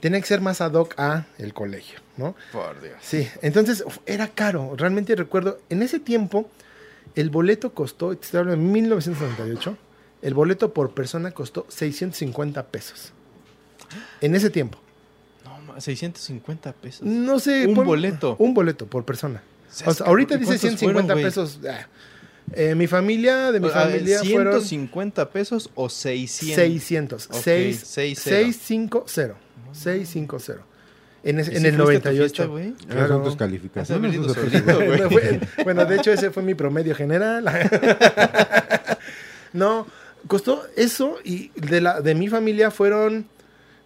tenían que ser más ad hoc a el colegio, ¿no? Por Dios. Sí, entonces era caro, realmente recuerdo, en ese tiempo el boleto costó, te estoy hablando de 1998, el boleto por persona costó 650 pesos. En ese tiempo. No, ma, 650 pesos. No sé. Un pon- boleto. Un boleto por persona. ¿Sabes O sea, ahorita dice ¿Cuántos 150 fueron, pesos. Eh, mi familia, de mi familia fueron 150 pesos o 600. 600. Ok, 6, 6-0. 650. 650. En, ese- ¿Y en si el fuiste a tu 98. fiesta, güey? Claro. no solito. Fue- bueno, de hecho ese fue mi promedio general. no, costó eso y de, la, de mi familia fueron,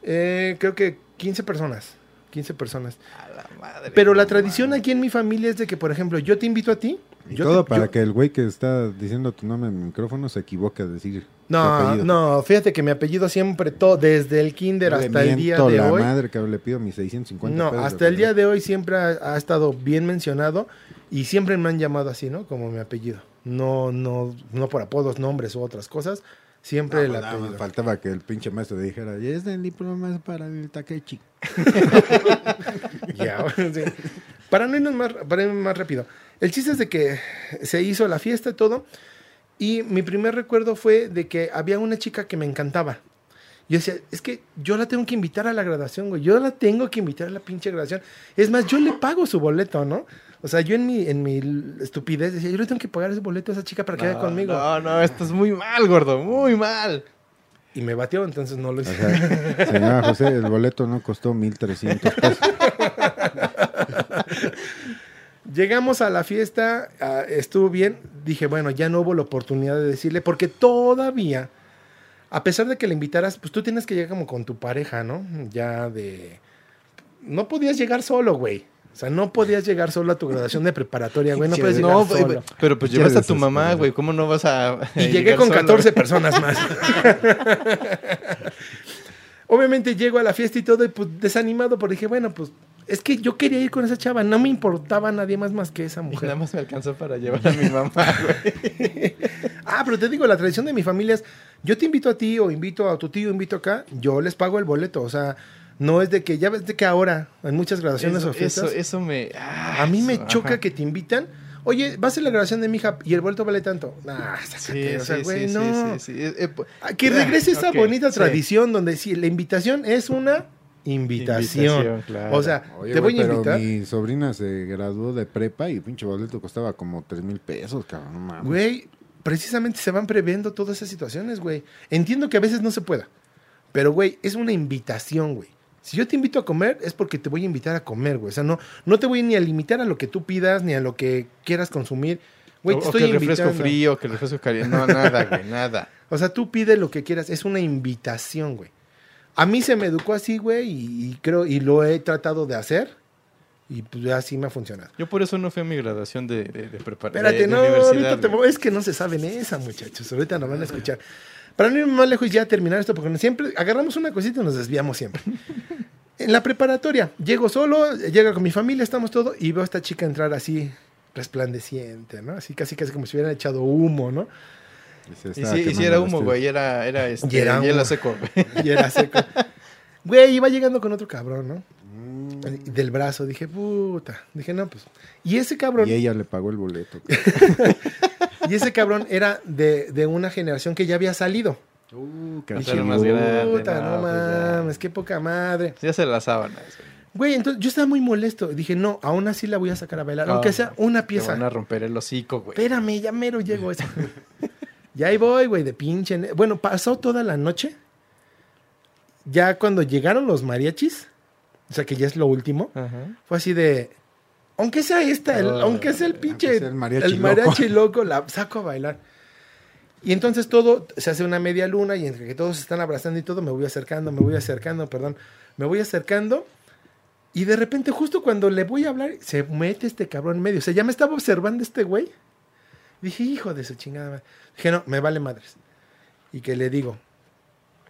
eh, creo que 15 personas. 15 personas. A la madre. Pero la tradición aquí en mi familia es de que, por ejemplo, yo te invito a ti. Y yo todo te- para yo- que el güey que está diciendo tu nombre en el micrófono se equivoque a decir No, no, fíjate que mi apellido siempre, todo, desde el kinder hasta el día de la hoy. madre que le pido mis 650 No, pesos hasta el día de hoy siempre ha, ha estado bien mencionado y siempre me han llamado así, ¿no? Como mi apellido. No, no, no por apodos, nombres u otras cosas. Siempre No, el pues, nada más apellido. faltaba que el pinche maestro dijera, y es el diploma para el Takechi. Ya, sí. Para no irnos más, para irnos más rápido. El chiste es de que se hizo la fiesta y todo. Y mi primer recuerdo fue de que había una chica que me encantaba. Yo decía, es que yo la tengo que invitar a la graduación, güey. Yo la tengo que invitar a la pinche graduación. Es más, yo le pago su boleto, ¿no? O sea, yo en mi, en mi estupidez decía, yo le tengo que pagar ese boleto a esa chica para que vaya conmigo. No, no, esto es muy mal, gordo, muy mal. Y me batió, entonces no lo O hice. sea, señora José, el boleto no costó 1300 pesos. Llegamos a la fiesta, ah, estuvo bien. Dije, bueno, ya no hubo la oportunidad de decirle, porque todavía, a pesar de que le invitaras, pues tú tienes que llegar como con tu pareja, ¿no? Ya de. No podías llegar solo, güey. O sea, no podías llegar solo a tu graduación de preparatoria, güey. No puedes llegar No, solo. pero, pero pues llevas a tu mamá, güey. ¿Cómo no vas a.? Y llegué llegar con solo? 14 personas más. Obviamente llego a la fiesta y todo, y pues desanimado, porque dije, bueno, pues es que yo quería ir con esa chava, no me importaba nadie más más que esa Y mujer. nada más me alcanzó para llevar a mi mamá, güey. Ah, pero te digo, la tradición de mi familia es, yo te invito a ti o invito a tu tío, invito acá, yo les pago el boleto, o sea, no es de que, ya ves de que ahora, en muchas graduaciones Eso, o fiestas, eso, eso me. ah, a mí me choca ajá. que te invitan, oye, va a ser la graduación de mi hija y el boleto vale tanto. Nah, sácate, Sí, o sea, güey, sí, no. sí, sí, sí. Eh, Ah, Que regrese esa Ok, bonita sí. tradición donde sí, la invitación es una invitación. Invitación, claro. O sea, Oye, te voy a pero invitar. mi sobrina se graduó de prepa y pinche boleto costaba como 3 mil pesos, cabrón. No mames. Güey, precisamente se van previendo todas esas situaciones, güey. Entiendo que a veces no se pueda, pero, güey, es una invitación, güey. Si yo te invito a comer, es porque te voy a invitar a comer, güey. O sea, no, no te voy ni a limitar a lo que tú pidas, ni a lo que quieras consumir. Güey, te o estoy que el refresco invitando. frío, que el refresco caliente. No, nada, güey, nada. O sea, tú pide lo que quieras. Es una invitación, güey. A mí se me educó así, güey, y, y creo, y lo he tratado de hacer. Y pues así me ha funcionado. Yo por eso no fui a mi graduación de, de, de preparación. Espérate, no, ahorita te es que no se saben esa, muchachos. Ahorita nos van a escuchar. Para no ir más lejos y ya terminar esto, porque siempre agarramos una cosita y nos desviamos siempre. En la preparatoria, llego solo, llega con mi familia, estamos todos, y veo a esta chica entrar así resplandeciente, ¿no? Así casi casi como si hubieran echado humo, ¿no? Y sí, y quemando era humo, estudio. güey. Era, era este, Y era hielo humo. seco, güey. Y era seco. Güey, iba llegando con otro cabrón, ¿no? Mm. Del brazo, dije, puta. Dije, no, pues. Y ese cabrón, Y ella le pagó el boleto. y ese cabrón era de, de una generación que ya había salido. Uh, Dije, era más grande, puta, no, no, pues ya. mames, qué poca madre. Ya se las sábanas, güey. Entonces yo estaba muy molesto. Dije, no, aún así la voy a sacar a bailar, No, aunque sea una Te pieza. van a romper el hocico, güey. Espérame, ya mero llego eso. y ahí voy, güey, de pinche. Bueno, pasó toda la noche. Ya cuando llegaron los mariachis, o sea que ya es lo último, Ajá. fue así de. Aunque sea esta, el- aunque sea el pinche. sea el mariachi el mariachi loco, la saco a bailar. Y entonces todo se hace una media luna y entre que todos se están abrazando y todo, me voy acercando, me voy acercando, perdón, me voy acercando. Y de repente, justo cuando le voy a hablar, se mete este cabrón en medio. O sea, ya me estaba observando este güey. Dije, hijo de su chingada. madre". Dije, no, me vale madres. Y que le digo,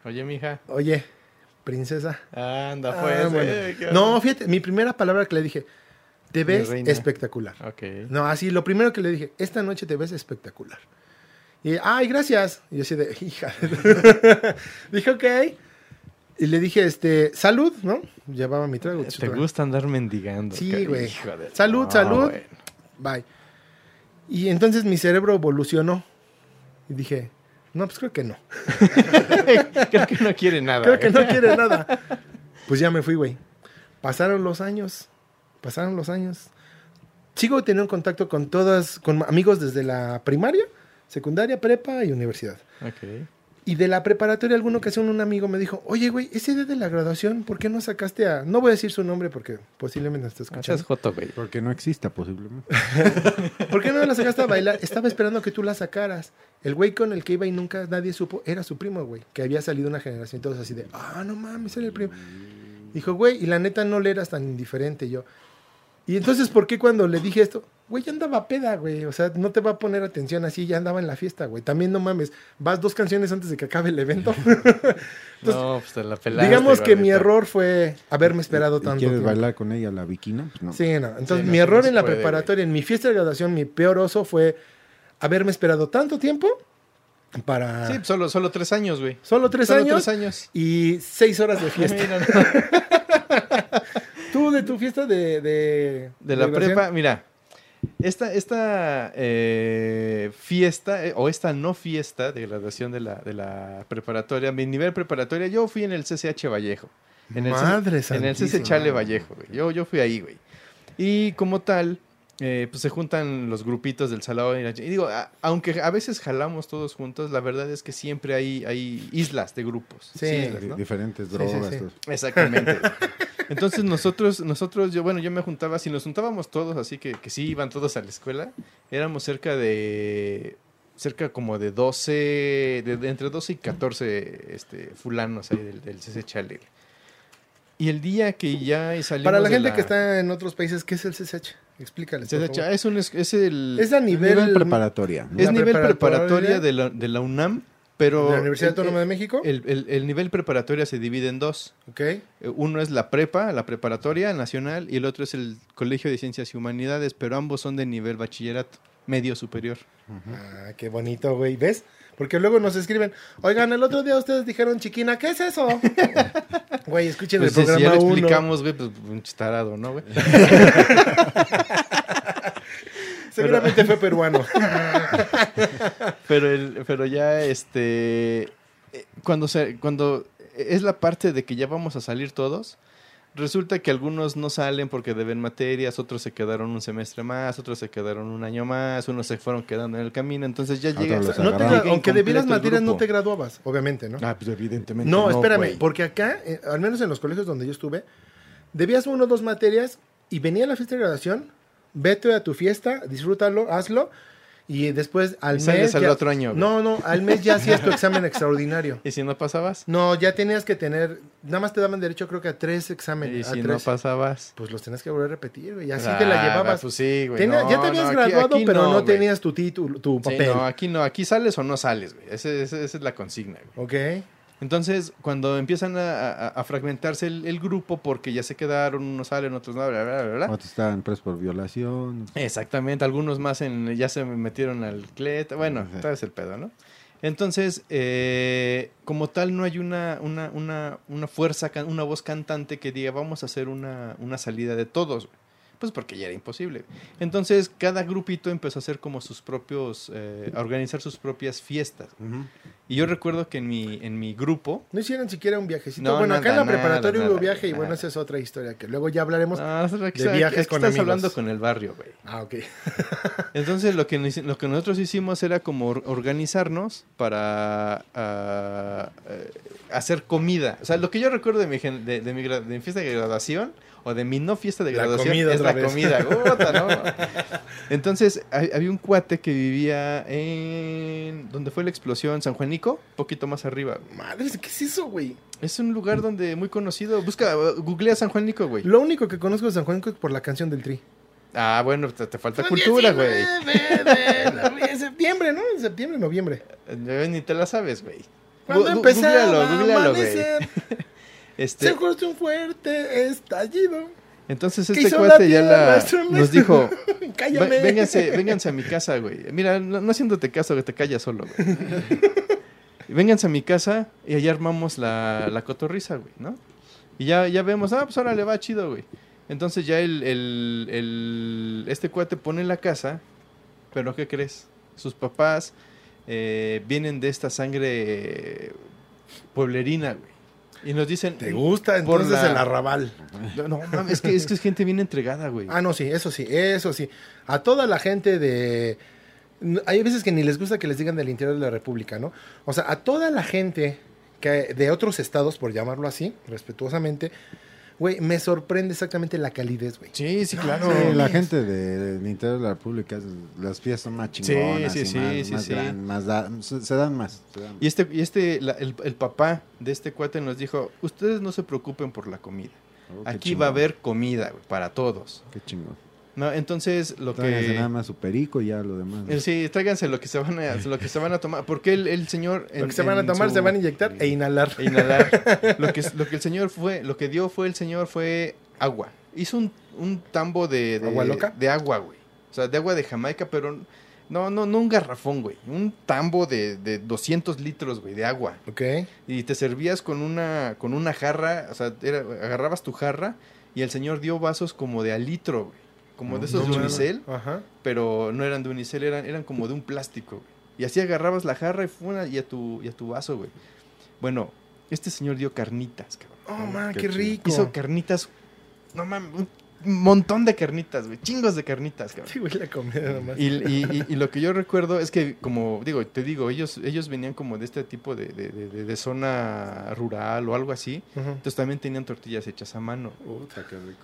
Oye, mija. oye, princesa. Anda, Ah, pues. bueno. eh, ¿qué No, fíjate, mi primera palabra que le dije, te ves espectacular. No, así, lo primero que le dije, esta noche te ves espectacular. Y, ay, gracias. Y yo así de, hija. dije, ok. Y le dije, este, salud, ¿no? Llevaba mi trago. Te gusta andar mendigando. Sí, güey. de- Salud, No, salud. güey. Bye. Y entonces mi cerebro evolucionó. Y dije, no, pues creo que no. Creo que no quiere nada. Creo que no quiere nada. Pues ya me fui, güey. Pasaron los años. Pasaron los años. Sigo teniendo contacto con todas, con amigos desde la primaria, secundaria, prepa y universidad. Y de la preparatoria, alguna ocasión un amigo me dijo, oye, güey, ese día de la graduación, ¿por qué no sacaste a...? No voy a decir su nombre porque posiblemente está escuchando. joto, güey. Porque no exista posiblemente. ¿Por qué no la sacaste a bailar? Estaba esperando que tú la sacaras. El güey con el que iba y nunca nadie supo, era su primo, güey, que había salido una generación todos así de, ah, no mames, era el primo. Dijo, güey, y la neta no le eras tan indiferente yo. Y entonces, ¿por qué cuando le dije esto? Güey, ya andaba peda, güey. O sea, no te va a poner atención así, ya andaba en la fiesta, güey. También no mames, vas dos canciones antes de que acabe el evento. no, pues te la pelaste. Digamos que mi error fue haberme esperado ¿Y tanto ¿Quieres tiempo. bailar con ella la bikina? Pues no. Sí, no. Entonces, Sí, no, mi no error en la puede, preparatoria, en mi fiesta de graduación, mi peor oso fue haberme esperado tanto tiempo para Sí, solo, solo tres años, güey. solo tres Solo años tres años. y seis horas de fiesta. Mira, de tu fiesta de... De, De la prepa, mira. Esta, esta eh, fiesta, eh, o esta no fiesta de graduación de la, de la preparatoria, mi nivel preparatoria, yo fui en el CCH Vallejo. En el, Madre en el CC santísima. Chale Vallejo, güey. Yo, yo fui ahí, güey. Y como tal, eh, pues se juntan los grupitos del salón. Y, digo, a- aunque a veces jalamos todos juntos, la verdad es que siempre hay, hay islas de grupos. Sí. islas, ¿no? Diferentes sí, drogas. sí. Exactamente. Entonces nosotros, nosotros, yo, bueno, yo me juntaba, si nos juntábamos todos, así que, que sí iban todos a la escuela, éramos cerca de, cerca como de 12, de, de entre 12 y 14 este, fulanos ahí del, del CC. Y el día que ya salimos Para la de gente que está en otros países, ¿qué es el CSH? Explícales. por favor. es, un, es, el... Es a nivel... Nivel preparatoria. ¿no? es la nivel preparatoria preparatoria de la, de la UNAM, pero... de la Universidad el- Autónoma de México. el, el- el nivel preparatoria se divide en dos. Eh, Uno es la prepa, la preparatoria nacional, y el otro es el Colegio de Ciencias y Humanidades, pero ambos son de nivel bachillerato, medio superior. Ah, qué bonito, güey. ¿Ves? Porque luego nos escriben, oigan, el otro día ustedes dijeron chiquina, ¿qué es eso? Güey, escuchen Pues el si ya programa lo uno. explicamos, güey, pues un chitarado, ¿no, güey? Seguramente fue peruano. Pero, el, pero ya, este, eh, cuando, se, cuando es la parte de que ya vamos a salir todos, resulta que algunos no salen porque deben materias, otros se quedaron un semestre más, otros se quedaron un año más, unos se fueron quedando en el camino, entonces ya Otros llega... los No te agarraron. gra- aunque debieras el materias, no grupo. te graduabas, obviamente, ¿no? Ah, pues evidentemente. no, espérame, güey. porque acá, eh, al menos en los colegios donde yo estuve, debías uno o dos materias y venía la fiesta de graduación, vete a tu fiesta, disfrútalo, hazlo, y después al Y mes... ya- otro año, güey. No, no, al mes ya hacías tu examen extraordinario. ¿Y si no pasabas? No, ya tenías que tener, nada más te daban derecho creo que a tres ¿Y exámenes. a si no pasabas? Pues los tenías que volver a repetir, güey. Y así te la Ah, llevabas. Pues sí, güey. Tenía- no, ya te habías no, graduado, aquí pero no, tenías tu título, tu Sí, papel. no, aquí no, aquí sales o no sales, güey. Ese- ese- esa es la consigna, güey. Ok. Entonces, cuando empiezan a, a- a fragmentarse el, el grupo, porque ya se quedaron, unos salen, otros no, bla, bla, bla, bla. Otros estaban presos por violación. Exactamente, algunos más en, ya se metieron al clet, bueno, Ajá. todo es el pedo, ¿no? Entonces, eh, como tal, no hay una, una, una, una fuerza, una voz cantante que diga, vamos a hacer una, una salida de todos, güey. Pues porque ya era imposible. Entonces, cada grupito empezó a hacer como sus propios, eh, a organizar sus propias fiestas. Y yo recuerdo que en mi, en mi grupo, No hicieron siquiera un viajecito. No, bueno, acá en la nada, preparatoria nada, hubo viaje y bueno, esa es otra historia que luego ya hablaremos. Ah, aquí- de viajes con estás amigos. hablando con el barrio, güey. Ah, ok. Entonces lo que, lo que nosotros hicimos era como or- organizarnos para ah, eh, hacer comida. O sea, lo que yo recuerdo de mi, de, de mi, de mi fiesta de graduación o de mi no fiesta de La graduación comida es otra la vez. comida. ¿no? Entonces hay- había un cuate que vivía en... donde fue la explosión? San Juanico, un poquito más arriba. Madre, ¿qué es eso, güey? Es un lugar donde muy conocido. Busca, googlea San Juanico, güey. Lo único que conozco de San Juan es por la canción del Tri. Ah, bueno, te, te falta cultura, güey. En septiembre, ¿no? En septiembre, noviembre. Eh, Ni te la sabes, güey. Cuando empezaba googlealo, güey. Este, se cortó un fuerte estallido. entonces este cuate ya la, nos dijo, Cállame. "Vé- vénganse, vénganse a mi casa, güey. Mira, no, no haciéndote caso, que te callas solo, güey. vénganse a mi casa y allá armamos la, la cotorriza, güey, ¿no? Y ya, ya vemos, ah, pues ahora le va chido, güey. Entonces ya el, el, el- este cuate pone la casa, pero ¿qué crees? Sus papás eh, vienen de esta sangre pueblerina, güey. Y nos dicen... ¿Te gusta entonces la- el arrabal? No, no, mames, es que, es que es gente bien entregada, güey. Ah, no, sí, eso sí, eso sí. A toda la gente de... Hay veces que ni les gusta que les digan del interior de la República, ¿no? O sea, a toda la gente que de otros estados, por llamarlo así, respetuosamente, güey, me sorprende exactamente la calidez, güey. Sí, sí, claro. Sí, la gente de- del interior de la República, las fiestas son más chingonas. sí, y sí, más, sí, más sí. gran- más da- se, se dan más. se dan Y este, y este la- el, el papá de este cuate nos dijo, ustedes no se preocupen por la comida. Oh, Aquí chingón, va a haber comida, güey, para todos. Qué chingón. ¿No? Entonces, lo Tráiganse que... nada más su perico y ya lo demás. sí, tráiganse lo que se van a, lo que se van a tomar. Porque el, el señor... Lo que se van a tomar, su- se van a inyectar e inhalar. e inhalar. lo, que, lo que el señor fue, lo que dio fue el señor fue agua. Hizo un, un tambo de, de- ¿Agua loca? De agua, güey. O sea, de agua de Jamaica, pero no, no, no un garrafón, güey. Un tambo de, de 200 litros, güey, de agua. ¿Ok? Y te servías con una, con una jarra, o sea, era- agarrabas tu jarra y el señor dio vasos como de al litro, güey. Como de esos No de unicel, Ajá. pero no eran de unicel, eran, eran como de un plástico, güey. Y así agarrabas la jarra y, fue y, a tu, y a tu vaso, güey. Bueno, este señor dio carnitas, cabrón. Oh, man, qué qué rico. Hizo carnitas, no mames, un montón de carnitas, güey. Chingos de carnitas, cabrón. Sí, güey, la comida nomás. Y, y- y- y lo que yo recuerdo es que, como digo, te digo, ellos, ellos venían como de este tipo de, de- de- de- zona rural o algo así. Ujú. Entonces también tenían tortillas hechas a mano. Puta, qué rico.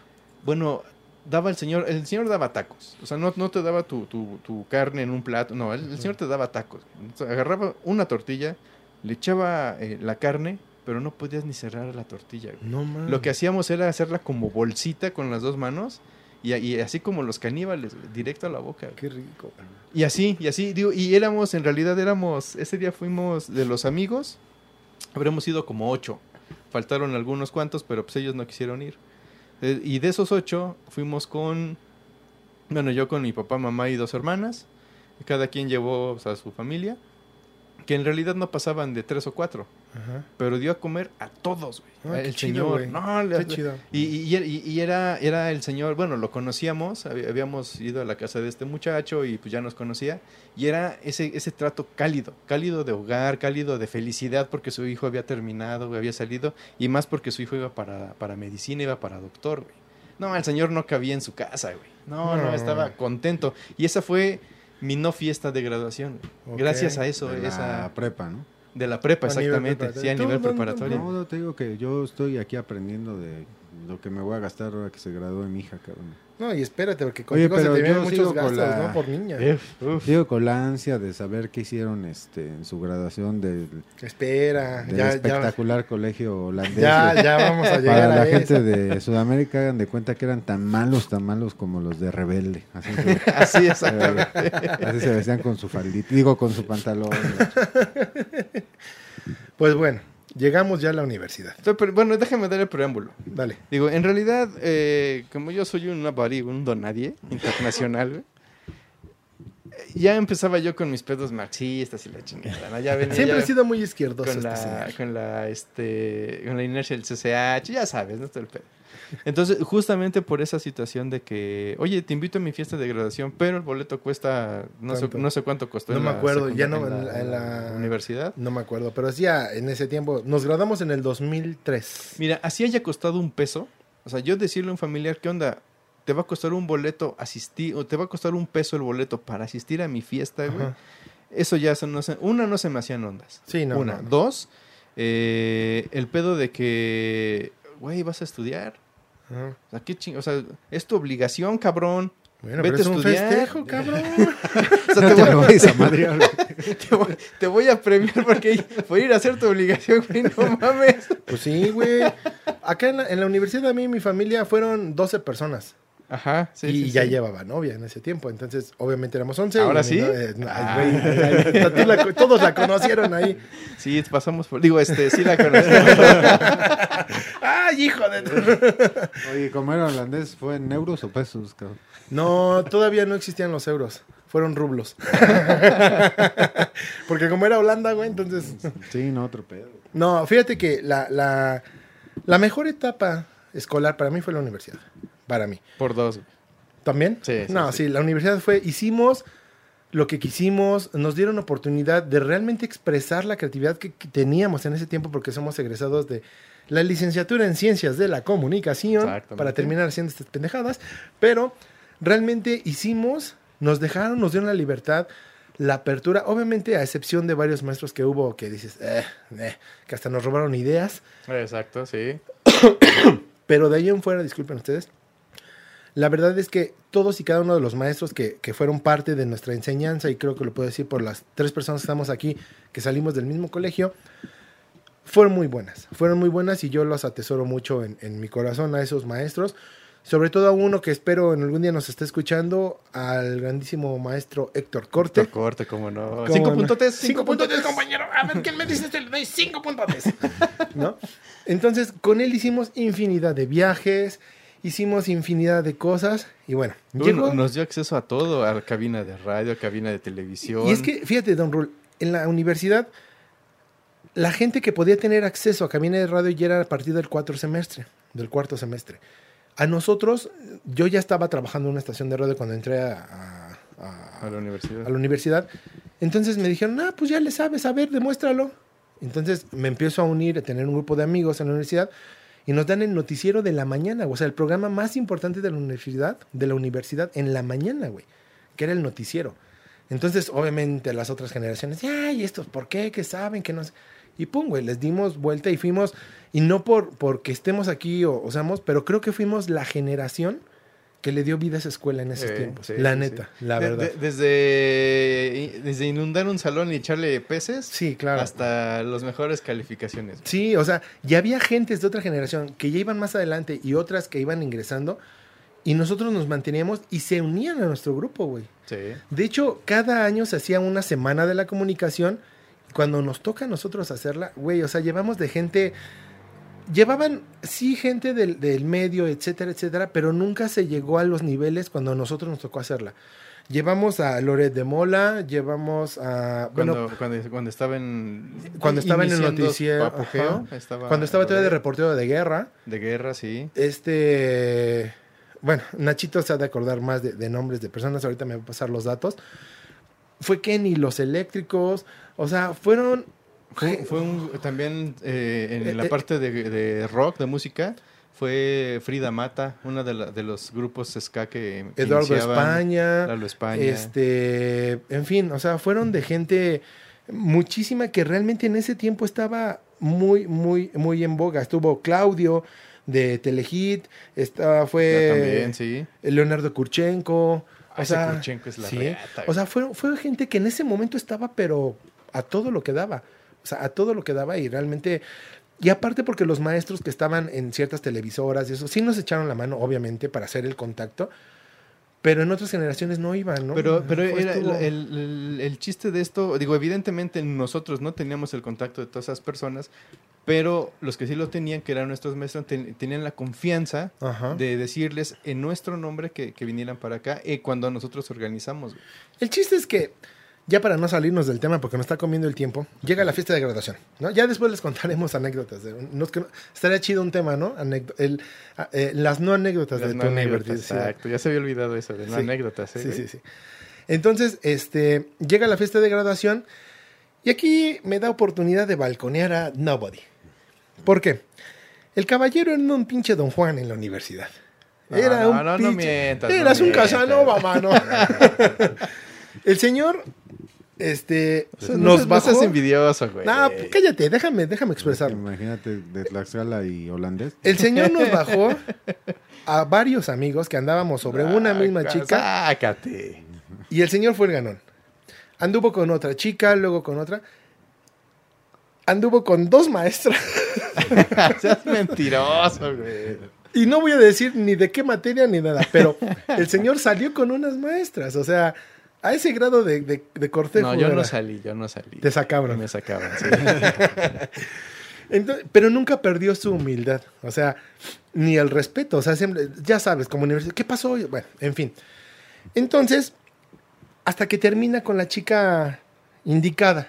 Bueno, daba el señor, el señor daba tacos. O sea, no, no te daba tu, tu- tu carne en un plato, no, el, el señor te daba tacos. Entonces, agarraba una tortilla, le echaba eh, la carne, pero no podías ni cerrar la tortilla. güey. No mames. Lo que hacíamos era hacerla como bolsita con las dos manos y, y así como los caníbales, güey, directo a la boca. güey. Qué rico. Y así, y así, digo, y éramos, en realidad éramos, ese día fuimos de los amigos, habremos ido como ocho. Faltaron algunos cuantos, pero pues ellos no quisieron ir. Eh, y de esos ocho, fuimos con, bueno, yo con mi papá, mamá y dos hermanas. Cada quien llevó o sea, a su familia, que en realidad no pasaban de tres o cuatro, Ajá. pero dio a comer a todos, güey. Ah, el señor, güey. no, le- Qué chido. y, y- y- y era, era el señor, bueno, lo conocíamos, hab- habíamos ido a la casa de este muchacho y pues ya nos conocía, y era ese, ese trato cálido, cálido de hogar, cálido de felicidad porque su hijo había terminado, güey, había salido, y más porque su hijo iba para, para medicina, iba para doctor, güey. No, el señor no cabía en su casa, güey. No, no, No. estaba contento. Y esa fue mi no fiesta de graduación. Gracias a eso, De la esa prepa, ¿no? De la prepa, A nivel exactamente, preparatorio. sí, a ¿Tú nivel preparatorio. No, no, te digo que yo estoy aquí aprendiendo de lo que me voy a gastar ahora que se gradúe mi hija, cabrón. No, y espérate, porque Oye, se pero te vienen muchos sigo gastos, con la- ¿no? Por niña. Digo, con la ansia de saber qué hicieron este en su graduación del, Espera, del ya, ya, espectacular colegio holandés. ya, ya vamos a llegar Para a la eso. gente de Sudamérica hagan de cuenta que eran tan malos, tan malos como los de Rebelde. Así se, Así, exactamente. así se vestían con su faldita, digo con su pantalón. Pues bueno, Llegamos ya a la universidad. Pero, bueno, déjame dar el preámbulo. Dale. Digo, en realidad, eh, como yo soy un nobody, un donadie internacional, güey, ya empezaba yo con mis pedos marxistas y la chingada, ¿no? Ya venía Siempre ya he sido muy izquierdoso con este la, con la, este, con la inercia del CCH, ya sabes, ¿no? Todo el pedo. Entonces, justamente por esa situación de que, oye, te invito a mi fiesta de graduación, pero el boleto cuesta, no, sé, no sé cuánto costó. No en me acuerdo, ya no, en la- en la- universidad. No me acuerdo, pero sí, ya en ese tiempo. Nos graduamos en el 2003. Mira, así haya costado un peso, o sea, yo decirle a un familiar, ¿qué onda? Te va a costar un boleto asistir, o te va a costar un peso el boleto para asistir a mi fiesta, güey. Eso ya, son, no se- una, no se me hacían ondas. Sí, no. una. no, no. Dos, eh, el pedo de que, güey, vas a estudiar. O sea, qué ching- o sea, es tu obligación, cabrón. Bueno, Vete pero es a un estudiar. festejo, cabrón. O sea, No te, voy, a güey. te voy- te voy a premiar porque ir a hacer tu obligación, güey, no mames. Pues sí, güey. Acá en la, en la universidad a mí y mi familia fueron 12 personas. Ajá, sí. y sí, ya sí. llevaba novia en ese tiempo. Entonces, obviamente éramos 11. ¿Ahora y sí? eh, Ah. ay, ay, la todos la conocieron ahí. Sí, pasamos por. Digo, este, sí la conocemos. ¡Ay, hijo de.! Oye, como era holandés, ¿fue en euros o pesos, cabrón? No, todavía no existían los euros. Fueron rublos. Porque como era Holanda, güey, entonces. Sí, no, otro pedo. No, fíjate que la, la, la mejor etapa escolar para mí fue la universidad. Para mí. por dos. ¿También? Sí, sí, No, sí. sí. la universidad fue, hicimos lo que quisimos, nos dieron oportunidad de realmente expresar la creatividad que, teníamos en ese tiempo porque somos egresados de la licenciatura en Ciencias de la Comunicación para terminar haciendo estas pendejadas, pero realmente hicimos, nos dejaron, nos dieron la libertad, la apertura, obviamente a excepción de varios maestros que hubo que dices, eh, eh, que hasta nos robaron ideas, Exacto, sí. pero de ahí en fuera, disculpen ustedes, la verdad es que todos y cada uno de los maestros que, que fueron parte de nuestra enseñanza, y creo que lo puedo decir por las tres personas que estamos aquí, que salimos del mismo colegio, fueron muy buenas. Fueron muy buenas y yo los atesoro mucho en, en mi corazón a esos maestros. Sobre todo a uno que espero en algún día nos esté escuchando, al grandísimo maestro Héctor Corte. Corte, corte, cómo no. ¿Cómo Cinco no? puntotes. Cinco puntotes, compañero. A ver, ¿quién me dice? Le doy cinco puntotes. ¿No? Entonces, con él hicimos infinidad de viajes, hicimos infinidad de cosas y bueno, Uno llegó... Nos dio acceso a todo, a la cabina de radio, a cabina de televisión. Y es que, fíjate, Don Rul, en la universidad, la gente que podía tener acceso a cabina de radio ya era a partir del cuarto semestre, del cuarto semestre. A nosotros, yo ya estaba trabajando en una estación de radio cuando entré a, a- a- A la universidad. a la universidad. Entonces me dijeron, ah, pues ya le sabes, a ver, demuéstralo. Entonces me empiezo a unir, a tener un grupo de amigos en la universidad y nos dan el noticiero de la mañana, o sea, el programa más importante de la universidad, de la universidad en la mañana, güey, que era el noticiero. Entonces, obviamente, las otras generaciones, ay, estos, ¿por qué? ¿Qué saben? que no sé?". Y pum, güey, les dimos vuelta y fuimos, y no por porque estemos aquí o, o seamos, pero creo que fuimos la generación que le dio vida a esa escuela en esos tiempos. sí, la neta, sí. la De- verdad. de- desde, desde inundar un salón y echarle peces sí, claro. hasta las mejores calificaciones. Sí, o sea, ya había gentes de otra generación que ya iban más adelante y otras que iban ingresando y nosotros nos manteníamos y se unían a nuestro grupo, güey. Sí. De hecho, cada año se hacía una semana de la comunicación. Cuando nos toca a nosotros hacerla, güey, o sea, llevamos de gente, llevaban, sí, gente del, del medio, etcétera, etcétera, pero nunca se llegó a los niveles cuando a nosotros nos tocó hacerla. Llevamos a Loret de Mola, llevamos a... Cuando, bueno, cuando, cuando estaba en. Cuando estaba en el noticiero, apogeo, estaba cuando estaba todavía de reportero de guerra, de guerra, sí. Este, bueno, Nachito se ha de acordar más de, de nombres de personas, ahorita me va a pasar los datos. Fue Kenny, los eléctricos, o sea, fueron... Fue, fue un, también eh, en Eh, la eh. parte de, de rock, de música, fue Frida Mata, una de, la- de los grupos ska que Eduardo España, Lalo España. este, en fin, o sea, fueron de gente muchísima que realmente en ese tiempo estaba muy, muy, muy en boga. Estuvo Claudio de Telehit, estaba, fue también, sí. Leonardo Kurchenko. Ah, ese Kurchenko es la sí. reata. O sea, fue, fue gente que en ese momento estaba, pero a todo lo que daba. Sea, a todo lo que daba y realmente... Y aparte porque los maestros que estaban en ciertas televisoras y eso, sí nos echaron la mano, obviamente, para hacer el contacto. pero en otras generaciones no iban, ¿no? Pero, pero era el, el- chiste de esto, digo, evidentemente nosotros no teníamos el contacto de todas esas personas, pero los que sí lo tenían, que eran nuestros maestros, ten- tenían la confianza Ajá. de decirles en nuestro nombre que, que vinieran para acá y cuando nosotros organizamos. El chiste es que, ya para no salirnos del tema, porque nos está comiendo el tiempo, llega la fiesta de graduación, ¿no? Ya después les contaremos anécdotas. de- estaría chido un tema, ¿no? El- a- eh, las no anécdotas Las de no tu anécdotas, exacto, ya se había olvidado eso, de no Sí. anécdotas. ¿eh, Sí, sí, sí. Entonces, este, llega la fiesta de graduación y aquí me da oportunidad de balconear a Nobody. ¿Por qué? El caballero era un pinche Don Juan en la universidad. No, Era no, un no, no pinche... mientas, no Eras un mientas. Casanova, mano. El señor, este, O sea, no nos seas- no bajó... seas envidioso, güey. No, cállate, déjame, déjame expresarlo. Imagínate de Tlaxcala y holandés. El señor nos bajó a varios amigos que andábamos sobre una misma chica Sácate. y el señor fue el ganón. Anduvo con otra chica, luego con otra. Anduvo con dos maestras. Seas mentiroso, güey. Y no voy a decir ni de qué materia ni nada, pero el señor salió con unas maestras. O sea, a ese grado de, de, de cortejo. No, yo no salí, yo no salí. Te sacaron. Me sacaban, sí. Entonces, pero nunca perdió su humildad, o sea, ni el respeto, o sea, siempre, ya sabes, como universidad, ¿qué pasó? Bueno, en fin. Entonces, hasta que termina con la chica indicada,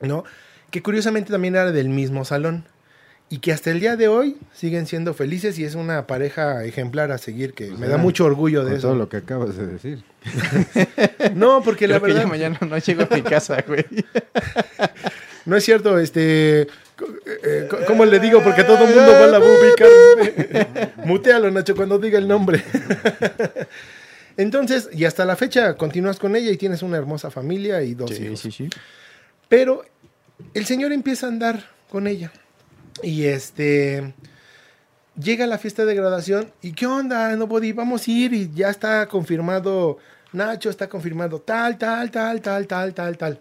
¿no? Que curiosamente también era del mismo salón y que hasta el día de hoy siguen siendo felices y es una pareja ejemplar a seguir, que Pues me da mucho orgullo de Con eso. todo lo que acabas de decir. No, porque la Creo que verdad... ya mañana no llego a mi casa, güey. No es cierto, este. eh, co- ¿Cómo le digo? Porque todo el mundo va a la ubicar. Mutealo, Nacho, cuando diga el nombre. Entonces, y hasta la fecha continúas con ella y tienes una hermosa familia y dos hijos. sí, sí. Pero el señor empieza a andar con ella. Y este. Llega la fiesta de graduación. ¿Y qué onda? No podí, vamos a ir. Y ya está confirmado. Nacho está confirmado. Tal, tal, tal, tal, tal, tal, tal.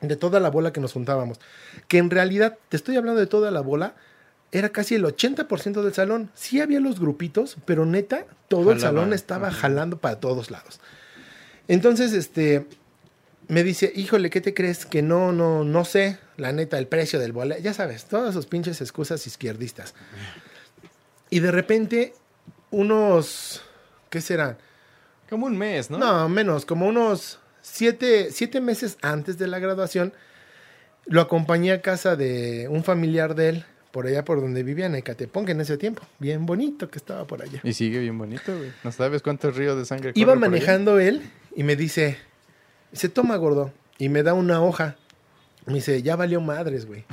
De toda la bola que nos juntábamos. Que en realidad, te estoy hablando de toda la bola. Era casi el 80% del salón. Sí había los grupitos, pero neta, todo el salón estaba jalando para todos lados. Entonces, este, me dice, híjole, ¿qué te crees? Que no, no, no sé, la neta, el precio del boleto. Ya sabes, todas sus pinches excusas izquierdistas. Y de repente, unos, ¿qué serán? Como un mes, ¿no? No, menos, como unos siete, siete meses antes de la graduación, lo acompañé a casa de un familiar de él, por allá por donde vivía en Ecatepón, que en ese tiempo, bien bonito que estaba por allá. Y sigue bien bonito, güey. No sabes cuántos ríos de sangre Iba manejando él y me dice, se toma gordo, y me da una hoja. Me dice, ya valió madres, güey.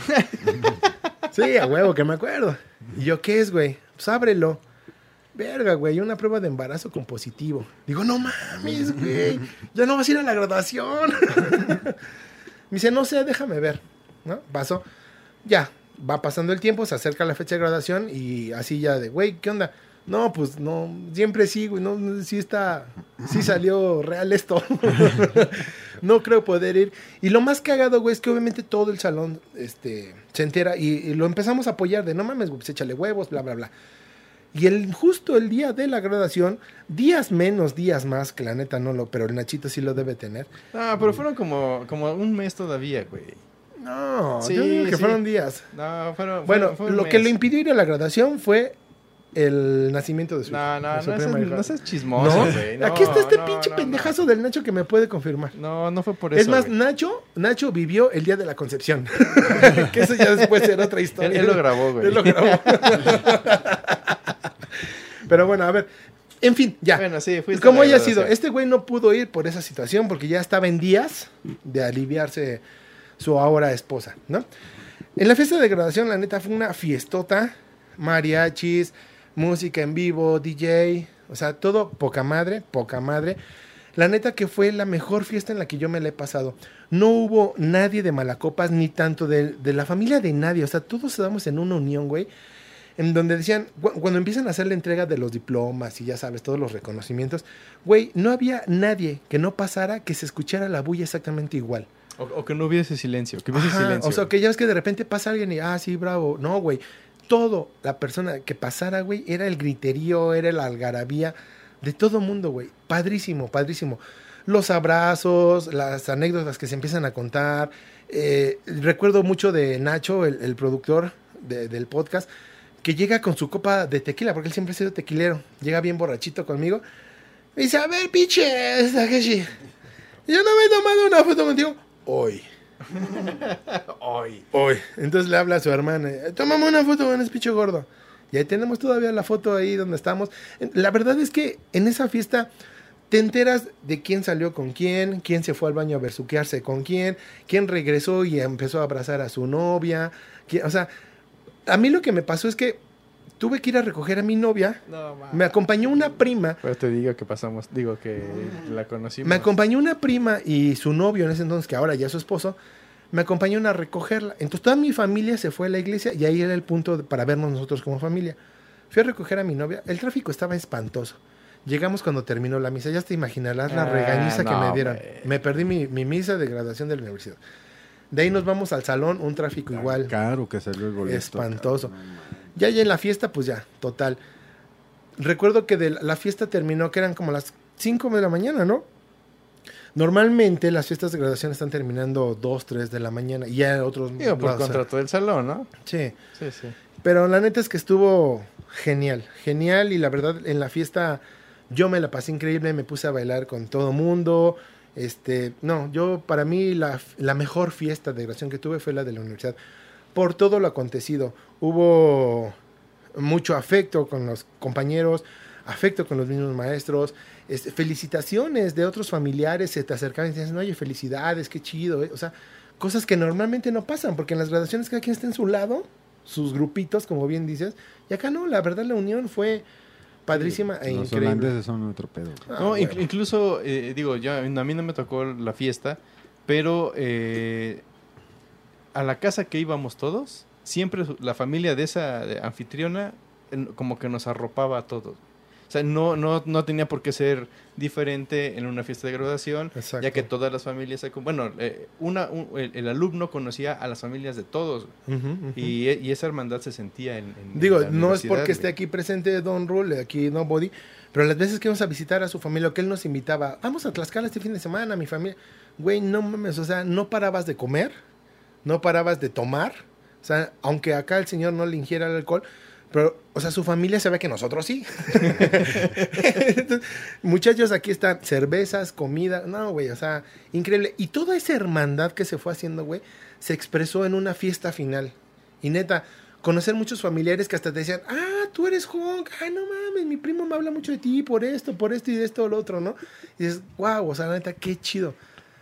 sí, a huevo, que me acuerdo. Y yo, ¿qué es, güey? Pues ábrelo. Verga, güey, una prueba de embarazo con positivo. Digo, no mames, güey, ya no vas a ir a la graduación. me dice, no sé, déjame ver. ¿No? Pasó. Ya, va pasando el tiempo, se acerca la fecha de graduación y así ya de, güey, ¿qué onda? No, pues no, siempre sí, güey, no, sí está, sí salió real esto. no creo poder ir. Y lo más cagado, güey, es que obviamente todo el salón este, se entera y, y lo empezamos a apoyar de, no mames, güey, pues échale huevos, bla, bla, bla. Y el, justo el día de la graduación, días menos, días más, que la neta no lo, pero el Nachito sí lo debe tener. No, pero fueron como, como un mes todavía, güey. No, Sí, yo digo que sí. fueron días. No, fueron. Bueno, fueron- lo que lo impidió ir a la graduación fue el nacimiento de su hijo, No, no, no seas, no seas chismoso, ¿No? güey. No, Aquí está este no, pinche no, pendejazo del Nacho que me puede confirmar. No, no fue por eso. es más. Nacho, Nacho vivió el día de la concepción. que eso ya después será otra él, historia. él lo grabó, güey. Él lo grabó. Pero bueno, a ver. En fin, ya. Bueno, sí, fuiste Como haya sido, este güey no pudo ir por esa situación porque ya estaba en días de aliviarse su ahora esposa, ¿no? En la fiesta de graduación, la neta, fue una fiestota, mariachis, música en vivo, DJ, o sea, todo poca madre, poca madre. La neta que fue la mejor fiesta en la que yo me la he pasado. No hubo nadie de Malacopas, ni tanto de, de la familia de nadie. O sea, todos estábamos en una unión, güey. En donde decían, cu- cuando empiezan a hacer la entrega de los diplomas y ya sabes, todos los reconocimientos, güey, no había nadie que no pasara que se escuchara la bulla exactamente igual. O, o que no hubiese silencio, que hubiese Ajá, silencio. O sea, que ya ves que de repente pasa alguien y, ah, sí, bravo. No, güey. Todo, la persona que pasara, güey, era el griterío, era la algarabía. De todo mundo, güey. Padrísimo, padrísimo. Los abrazos, las anécdotas que se empiezan a contar. Eh, recuerdo mucho de Nacho, el, productor de- del podcast, que llega con su copa de tequila, porque él siempre ha sido tequilero. Llega bien borrachito conmigo. Me dice, a ver, pinche, Takeshi. Yo no me he tomado una foto contigo. Hoy. Hoy. Hoy. Entonces le habla a su hermana. Tómame una foto con ese pinche gordo. Y ahí tenemos todavía la foto ahí donde estamos. La verdad es que en esa fiesta te enteras de quién salió con quién, quién se fue al baño a versuquearse con quién, quién regresó y empezó a abrazar a su novia. o sea, a mí lo que me pasó es que tuve que ir a recoger a mi novia. No, ma. Me acompañó una prima. Pero te digo que pasamos, digo que la conocimos. Me acompañó una prima y su novio en ese entonces, que ahora ya es su esposo, me acompañaron a recogerla. Entonces toda mi familia se fue a la iglesia y ahí era el punto de- para vernos nosotros como familia. Fui a recoger a mi novia. El tráfico estaba espantoso. Llegamos cuando terminó la misa. Ya te imaginarás la Ah, regañiza que no, me dieron. Me perdí mi, mi misa de graduación de la universidad. De ahí nos vamos al salón, un tráfico igual. Caro que salió el boleto. Espantoso. Ya, ya en la fiesta, pues ya, total. Recuerdo que de la, fiesta terminó, que eran como las 5 de la mañana, ¿no? Normalmente las fiestas de graduación están terminando 2, 3 de la mañana. Y ya otros... Digo, por contrato del salón, ¿no? Sí. Sí, sí. Pero la neta es que estuvo genial, genial. Y la verdad, en la fiesta yo me la pasé increíble, me puse a bailar con todo mundo. Este, no, yo para mí la, la mejor fiesta de graduación que tuve fue la de la universidad. Por todo lo acontecido. Hubo mucho afecto con los compañeros, afecto con los mismos maestros, este, felicitaciones de otros familiares se te acercaban y te decían, oye, felicidades, qué chido. ¿eh?". O sea, cosas que normalmente no pasan, porque en las graduaciones cada quien está en su lado, sus grupitos, como bien dices, y acá no, la verdad la unión fue padrísima e Los increíble. holandeses son otro pedo. Ah, No, bueno. incluso, eh, digo, ya a mí no me tocó la fiesta, pero eh, a la casa que íbamos todos, siempre la familia de esa anfitriona como que nos arropaba a todos. O sea, no, no, no tenía por qué ser diferente en una fiesta de graduación, Exacto. ya que todas las familias, bueno, eh, una, un- el, el alumno conocía a las familias de todos y, y esa hermandad se sentía en, en- Digo, en no es porque esté aquí presente Don Rule, aquí Nobody, pero las veces que íbamos a visitar a su familia, que él nos invitaba, vamos a Tlaxcala este fin de semana, mi familia, güey, no mames, o sea, no parabas de comer, no parabas de tomar, o sea, aunque acá el señor no le ingiera el alcohol, pero, o sea, su familia sabe que nosotros sí. Entonces, muchachos, aquí están cervezas, comida, no, güey, o sea, increíble. Y toda esa hermandad que se fue haciendo, güey, se expresó en una fiesta final. Y neta, conocer muchos familiares que hasta te decían, ah, tú eres Honk, ay, no mames, mi primo me habla mucho de ti por esto, por esto y de esto o lo otro, ¿no? Y dices, wow, o sea, neta, qué chido.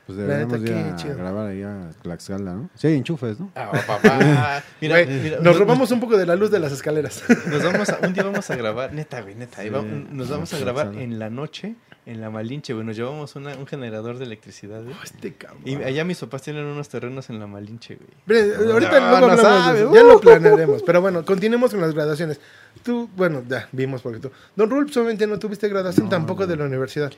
Pues La deberíamos neta, ir qué a chido. grabar ahí a Tlaxcala, ¿no? Sí, hay enchufes, ¿no? Ah, papá. Mira, Güey, mira, nos robamos un poco de la luz de las escaleras. Nos vamos a, un día vamos a grabar, neta, güey, neta. ahí Sí, va- nos vamos a grabar en la noche, en la Malinche, güey. Nos llevamos una- un generador de electricidad, güey. este cabrón. Y allá mis papás tienen unos terrenos en la Malinche, güey. Bre, ahorita No, luego no de sabe, eso. uh. Ya lo planearemos. Pero bueno, continuemos con las graduaciones. Tú, bueno, ya vimos porque tú. Don Rulps, obviamente no tuviste graduación No, tampoco no. de la universidad.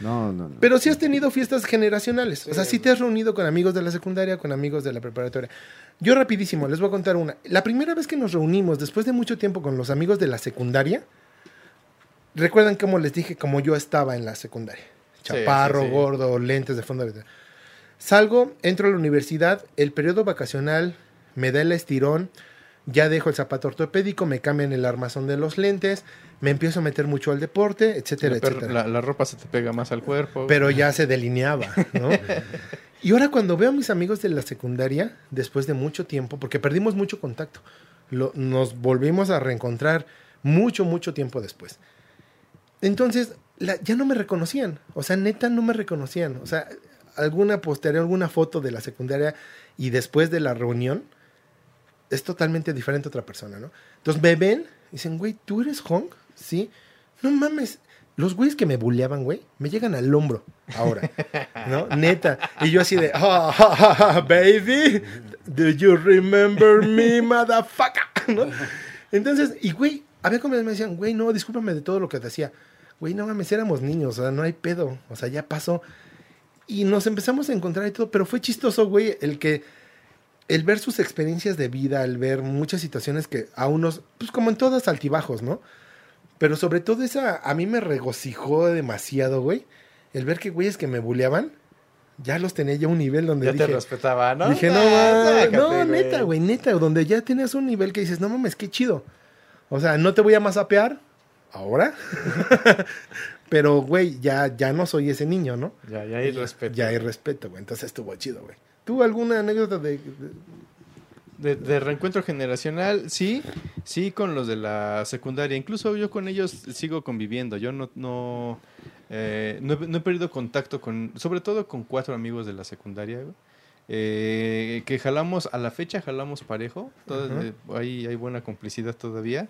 No, no, no. Pero sí has tenido fiestas generacionales. O sea, sí te has reunido con amigos de la secundaria, con amigos de la preparatoria. Yo rapidísimo, les voy a contar una. La primera vez que nos reunimos, después de mucho tiempo con los amigos de la secundaria, recuerdan cómo les dije cómo yo estaba en la secundaria. Chaparro, sí, sí. gordo, lentes de fondo. de- Salgo, entro a la universidad, el periodo vacacional me da el estirón, ya dejo el zapato ortopédico, me cambian el armazón de los lentes, me empiezo a meter mucho al deporte, etcétera, La, etcétera la- la ropa se te pega más al cuerpo. pero ya se delineaba, ¿no? Y ahora cuando veo a mis amigos de la secundaria, después de mucho tiempo, porque perdimos mucho contacto, lo- nos volvimos a reencontrar mucho, mucho tiempo después. Entonces, la- ya no me reconocían, o sea, neta no me reconocían, o sea, alguna posterior, alguna foto de la secundaria y después de la reunión, es totalmente diferente a otra persona, ¿no? Entonces me ven y dicen, güey, ¿tú eres Honk? Sí. No mames. Los güeyes que me bulleaban, güey, me llegan al hombro ahora, ¿no? Neta. Y yo así de, "Ah, ah, ah, ah, baby, do you remember me, motherfucker? ¿No? Entonces, y güey, había como me decían, güey, no, discúlpame de todo lo que te hacía. Güey, no mames, éramos niños, o sea, no hay pedo, o sea, ya pasó. Y nos empezamos a encontrar y todo, pero fue chistoso, güey, el que el ver sus experiencias de vida, el ver muchas situaciones que a unos, pues como en todas altibajos, ¿no? Pero sobre todo esa, a mí me regocijó demasiado, güey. El ver que güeyes que me buleaban, ya los tenía ya un nivel donde Ya dije... te respetaba, ¿no? Dije, no, mames, sácate, no, neta, güey, neta, donde ya tienes un nivel que dices, no mames, qué chido. O sea, no te voy a masapear ahora, pero, güey, ya, ya no soy ese niño, ¿no? Ya, ya hay respeto. Ya hay respeto, güey, entonces estuvo chido, güey. ¿Tú alguna anécdota de...? de- De, reencuentro generacional, sí, sí, con los de la secundaria. Incluso yo con ellos sigo conviviendo. Yo no, no, eh, no, he, no he perdido contacto con, sobre todo con cuatro amigos de la secundaria, güey. Eh, que jalamos, a la fecha jalamos parejo. Todo- eh, hay, hay buena complicidad todavía.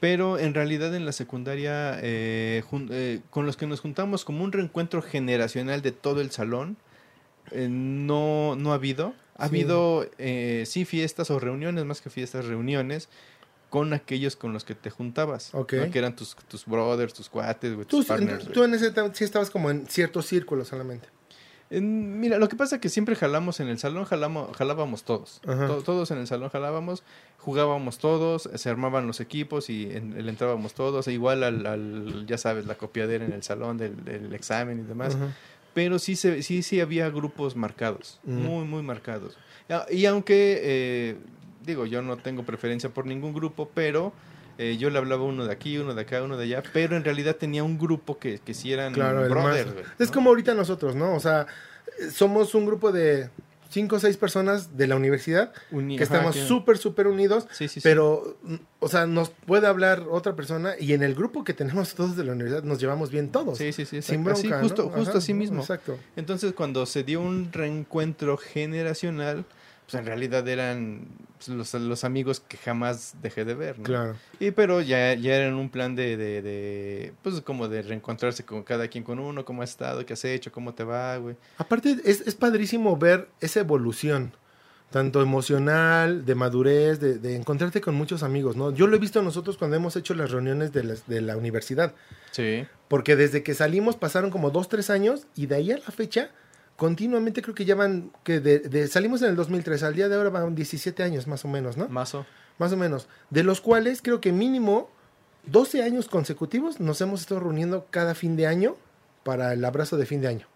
Pero en realidad en la secundaria, eh, jun- eh, con los que nos juntamos como un reencuentro generacional de todo el salón, no, no ha habido. Ha Sí. habido, eh, sí, fiestas o reuniones, más que fiestas, reuniones con aquellos con los que te juntabas. Ok. ¿no? Que eran tus, tus brothers, tus cuates, güey, Tú, tus partners. tú en ese sí estabas como en ciertos círculos solamente. En- Mira, lo que pasa es que siempre jalamos en el salón, jalamos, jalábamos todos. To- todos en el salón jalábamos, jugábamos todos, se armaban los equipos y en- entrábamos todos. e igual al, al, ya sabes, la copiadera en el salón del, del examen y demás. Ajá. Pero sí, se, sí, sí había grupos marcados, Mm. muy, muy marcados. Ah, Y aunque, eh, digo, yo no tengo preferencia por ningún grupo, pero eh, yo le hablaba uno de aquí, uno de acá, uno de allá, pero en realidad tenía un grupo que, que sí eran Claro, brothers. más- Es ¿no? como ahorita nosotros, ¿no? O sea, somos un grupo de cinco o seis personas de la universidad Uni- que ajá, estamos súper, súper unidos, Sí, sí, sí. pero, mm, o sea, nos puede hablar otra persona y en el grupo que tenemos todos de la universidad nos llevamos bien todos. Sí, sí, sí. Sin bronca, Así, ¿no? justo, justo Ajá, así mismo. Exacto. Entonces, cuando se dio un reencuentro generacional, pues en realidad eran pues, los, los amigos que jamás dejé de ver, ¿no? Claro. Y pero ya, ya era en un plan de, de, de, pues como de reencontrarse con cada quien con uno, cómo has estado, qué has hecho, cómo te va, güey. Aparte, es, es padrísimo ver esa evolución, tanto emocional, de madurez, de, de encontrarte con muchos amigos, ¿no? Yo lo he visto nosotros cuando hemos hecho las reuniones de, las- de la universidad, Sí. porque desde que salimos pasaron como dos, tres años y de ahí a la fecha, continuamente creo que llevan, que de, de- salimos en el 2003, al día de ahora van 17 años más o menos, ¿no? Mazo. Más o menos, de los cuales creo que mínimo 12 años consecutivos nos hemos estado reuniendo cada fin de año para el abrazo de fin de año,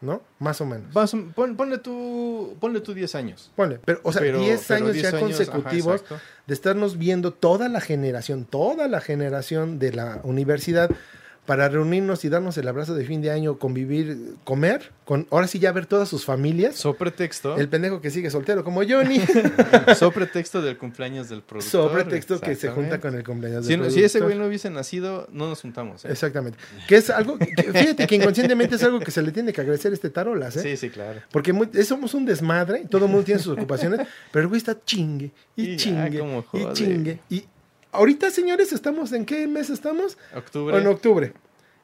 ¿no? Más o menos. Vas, pon- ponle tú, ponle tú 10 años. Ponle, pero, o sea, Pero- 10 pero años 10 ya años, consecutivos ajá, de estarnos viendo toda la generación, toda la generación de la universidad para reunirnos y darnos el abrazo de fin de año, convivir, comer, con ahora sí ya ver todas sus familias. So pretexto. el pendejo que sigue soltero como Johnny, so pretexto del cumpleaños del productor. sobre texto que se junta con el cumpleaños Si, del no- si ese productor. güey no hubiese nacido, no nos juntamos. ¿eh? Exactamente. Que es algo, que- fíjate que inconscientemente es algo que se le tiene que agradecer a este tarolas, ¿eh? Sí, sí, claro. Porque muy- somos un desmadre, todo el mundo tiene sus ocupaciones, pero el güey está chingue y, chingue y chingue. Y ahorita, señores, estamos en qué mes estamos? Octubre. En octubre.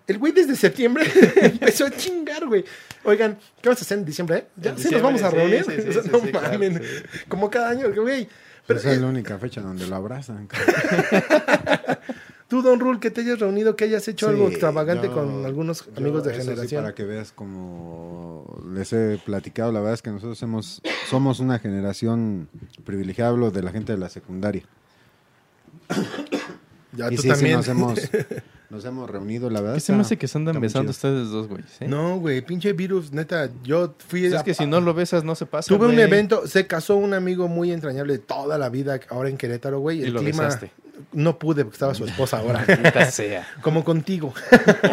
El güey desde septiembre empezó a chingar, güey. Oigan, ¿qué vamos a hacer en diciembre? eh? ¿Ya? En ¿Sí nos vamos a reunir? sí, sí, O sea, sí, no sí, claro, mamen. sí. Como cada año, güey. Pero, Esa es eh, la única fecha donde lo abrazan. tú, Don Rule, que te hayas reunido, que hayas hecho algo extravagante yo- con algunos Yo, amigos de eso sí, generación. para que veas como les he platicado, la verdad es que nosotros hemos, somos una generación privilegiada, hablo de la gente de la secundaria. Ya, y tú sí, sí, también. nos hemos, nos hemos reunido, la verdad. ¿Qué se me hace que se andan besando chido. ustedes dos, güey? ¿sí? No, güey, pinche virus, neta. Yo fui. Pues a- es que si no lo besas, no se pasa. Tuve un evento, se casó un amigo muy entrañable de toda la vida ahora en Querétaro, güey. Y El lo clima besaste. no pude porque estaba su esposa ahora. Sea. Como contigo.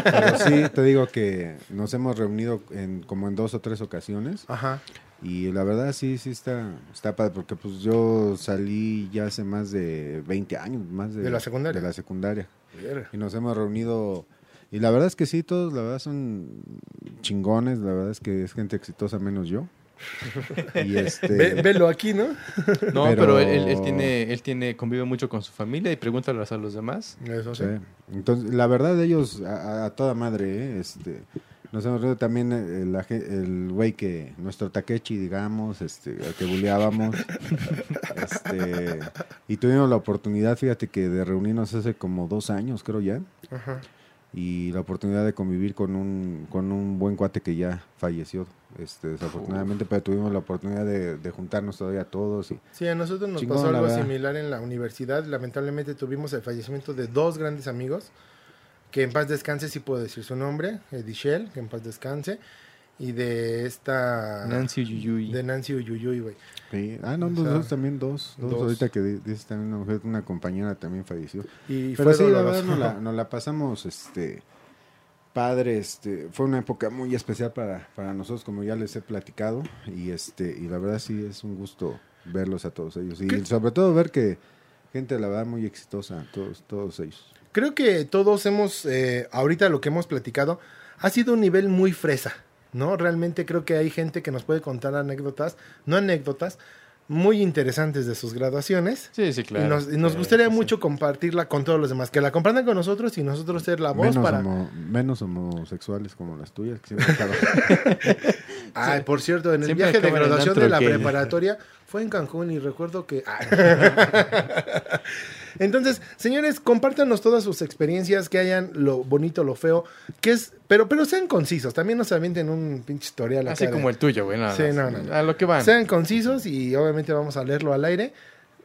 Pero sí, te digo que nos hemos reunido en, como en dos o tres ocasiones. Ajá. Y la verdad sí, sí está, está padre, porque pues yo salí ya hace más de 20 años, más de, ¿De la secundaria? De la secundaria. Y nos hemos reunido, y la verdad es que sí, todos la verdad son chingones, la verdad es que es gente exitosa menos yo. Y este... Ve- velo aquí, ¿no? No, Pero- pero, él, tiene, él tiene, convive mucho con su familia y pregúntale a los demás. Eso sí. Sí. Entonces, la verdad, ellos a, a toda madre, ¿eh? este, nos hemos reunido también eh, ge- el güey que, nuestro Takechi, digamos, este, al que buleábamos, este, y tuvimos la oportunidad, fíjate que de reunirnos hace como dos años, creo ya, Ajá. y la oportunidad de convivir con un, con un buen cuate que ya falleció, este, desafortunadamente, pero tuvimos la oportunidad de, de juntarnos todavía todos y Sí, a nosotros nos Chingón, pasó algo similar en la universidad. Lamentablemente tuvimos el fallecimiento de dos grandes amigos. Que en paz descanse, sí puedo decir su nombre, Edichel, que en paz descanse, y de esta... Nancy Uyuyuy. De Nancy Uyuyuy, güey. Sí. Ah, no, O sea, dos, también dos, dos. dos. Ahorita que di- dices también una mujer, una compañera también falleció. Y Pero fue sí, la verdad, nos la, nos la pasamos, este, padre, este, fue una época muy especial para, para nosotros, como ya les he platicado, y este, y la verdad sí es un gusto verlos a todos ellos, y ¿Qué? sobre todo ver que gente, la verdad, muy exitosa, todos, todos ellos. Creo que todos hemos, eh, ahorita lo que hemos platicado, ha sido un nivel muy fresa, ¿no? Realmente creo que hay gente que nos puede contar anécdotas, no anécdotas, muy interesantes de sus graduaciones. Sí, sí, claro. y nos, y nos Sí, gustaría sí, sí. mucho compartirla con todos los demás, que la compartan con nosotros y nosotros ser la voz Menos, para... homo- menos homosexuales como las tuyas, que siempre Ay, por cierto, en el Siempre viaje de graduación de la preparatoria fue en Cancún y recuerdo que... Entonces, señores, compártanos todas sus experiencias, que hayan lo bonito, lo feo, que es... Pero, pero sean concisos, también no se avienten un pinche historial Así como el tuyo, güey. Sí, no, no. A lo que van. Sean concisos y obviamente vamos a leerlo al aire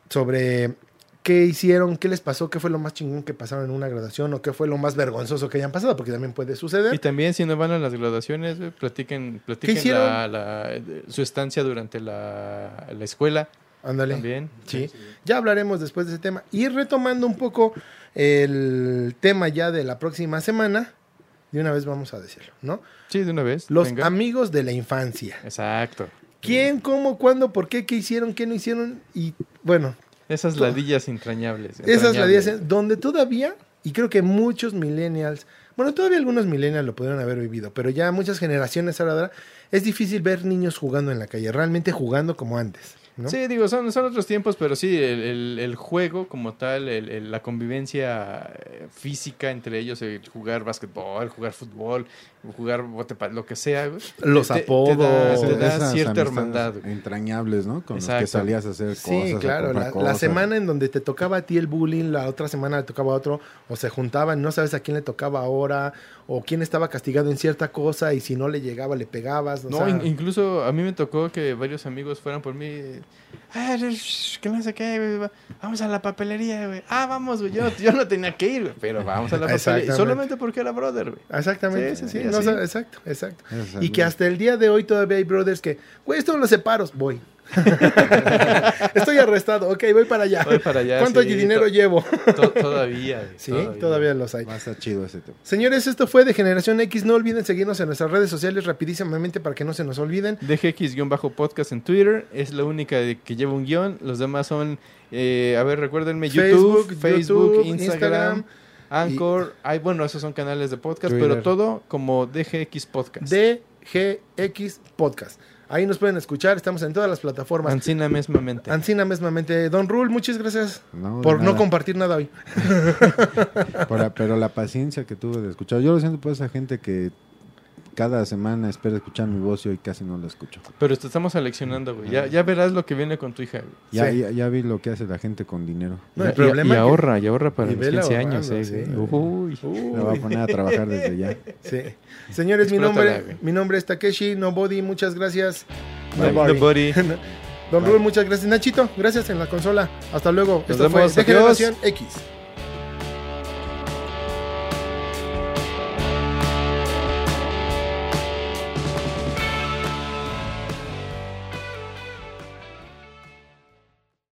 sobre qué hicieron, qué les pasó, qué fue lo más chingón que pasaron en una graduación o qué fue lo más vergonzoso que hayan pasado, porque también puede Y suceder. también si no van a las graduaciones, platiquen, platiquen la- la- su estancia durante la, la escuela Ándale. también. Sí, ya hablaremos después de ese tema. Y retomando un poco el tema ya de la próxima semana, de una vez vamos a decirlo, ¿no? Sí, de una vez. Los venga. amigos de la infancia. Exacto. ¿Quién, cómo, cuándo, por qué, qué hicieron, qué no hicieron? Y bueno, Esas ladillas entrañables. esas entrañables. radiaciones donde todavía, y creo que muchos millennials, bueno, todavía algunos millennials lo pudieron haber vivido, pero ya muchas generaciones ahora es difícil ver niños jugando en la calle, realmente jugando como antes, ¿no? Sí, digo, son, otros tiempos, pero sí, el, juego como tal, el- la convivencia eh, física entre ellos, el jugar básquetbol, jugar fútbol, jugar bote lo que sea, güey, Los te- te apodos. da- te da cierta hermandad. güey. Entrañables, ¿no? Con los Exacto. que salías a hacer Sí, cosas. a claro, la, la semana en donde te tocaba a ti el bullying, la otra semana le tocaba a otro, o se juntaban, no sabes a quién le tocaba ahora, o quién estaba castigado en cierta cosa, y si no le llegaba, le pegabas. o No, sea, in- incluso a mí me tocó que varios amigos fueran por mí. Ah, shh, que no sé qué, Vamos a la papelería, güey. Ah, vamos, güey. Yo, no- yo no tenía que ir, güey, pero vamos a la papelería. Solamente porque era brother, güey. Exactamente, Sí, sí, sí, no, exacto, exacto. Y que hasta el día de hoy todavía hay brothers que, güey, esto los separos, voy. Estoy arrestado, ok, voy para allá. Voy para allá, ¿Cuánto sí, dinero llevo? To- todavía, Sí, todavía. los hay. Va a estar chido ese tema. Señores, esto fue de Generación X. No olviden seguirnos en nuestras redes sociales rapidísimamente para que no se nos olviden. DGX-podcast en Twitter es la única que lleva un guion. Los demás son, eh, a ver, recuérdenme, Facebook, YouTube, Facebook, YouTube, Instagram, Instagram, Anchor. Ay, bueno, esos son canales de podcast, Twitter. pero todo como DGX Podcast. DGX Podcast. Ahí nos pueden escuchar, estamos en todas las plataformas. Ancina mismamente. Ancina mismamente. Don Rule, muchas gracias No, por no compartir nada hoy. Pero la paciencia que tuve de escuchar. Yo lo siento por esa gente que cada semana espera escuchar mi voz y hoy casi no la escucho. Pero te estamos seleccionando, güey. Ya, ya verás lo que viene con tu hija, güey. Ya, Sí. ya, ya vi lo que hace la gente con dinero. No, Y- el y- problema y, ahorra, y ahorra para los vela 15 años, eh, sí. Uy. Voy a poner a trabajar desde ya. Sí. Señores, mi nombre, mi nombre es Takeshi Nobody, muchas gracias. No- Nobody. nobody. Don Rule, muchas gracias. Nachito, gracias en la consola. Hasta luego. Nos Esto fue vemos, de adiós. Generación X.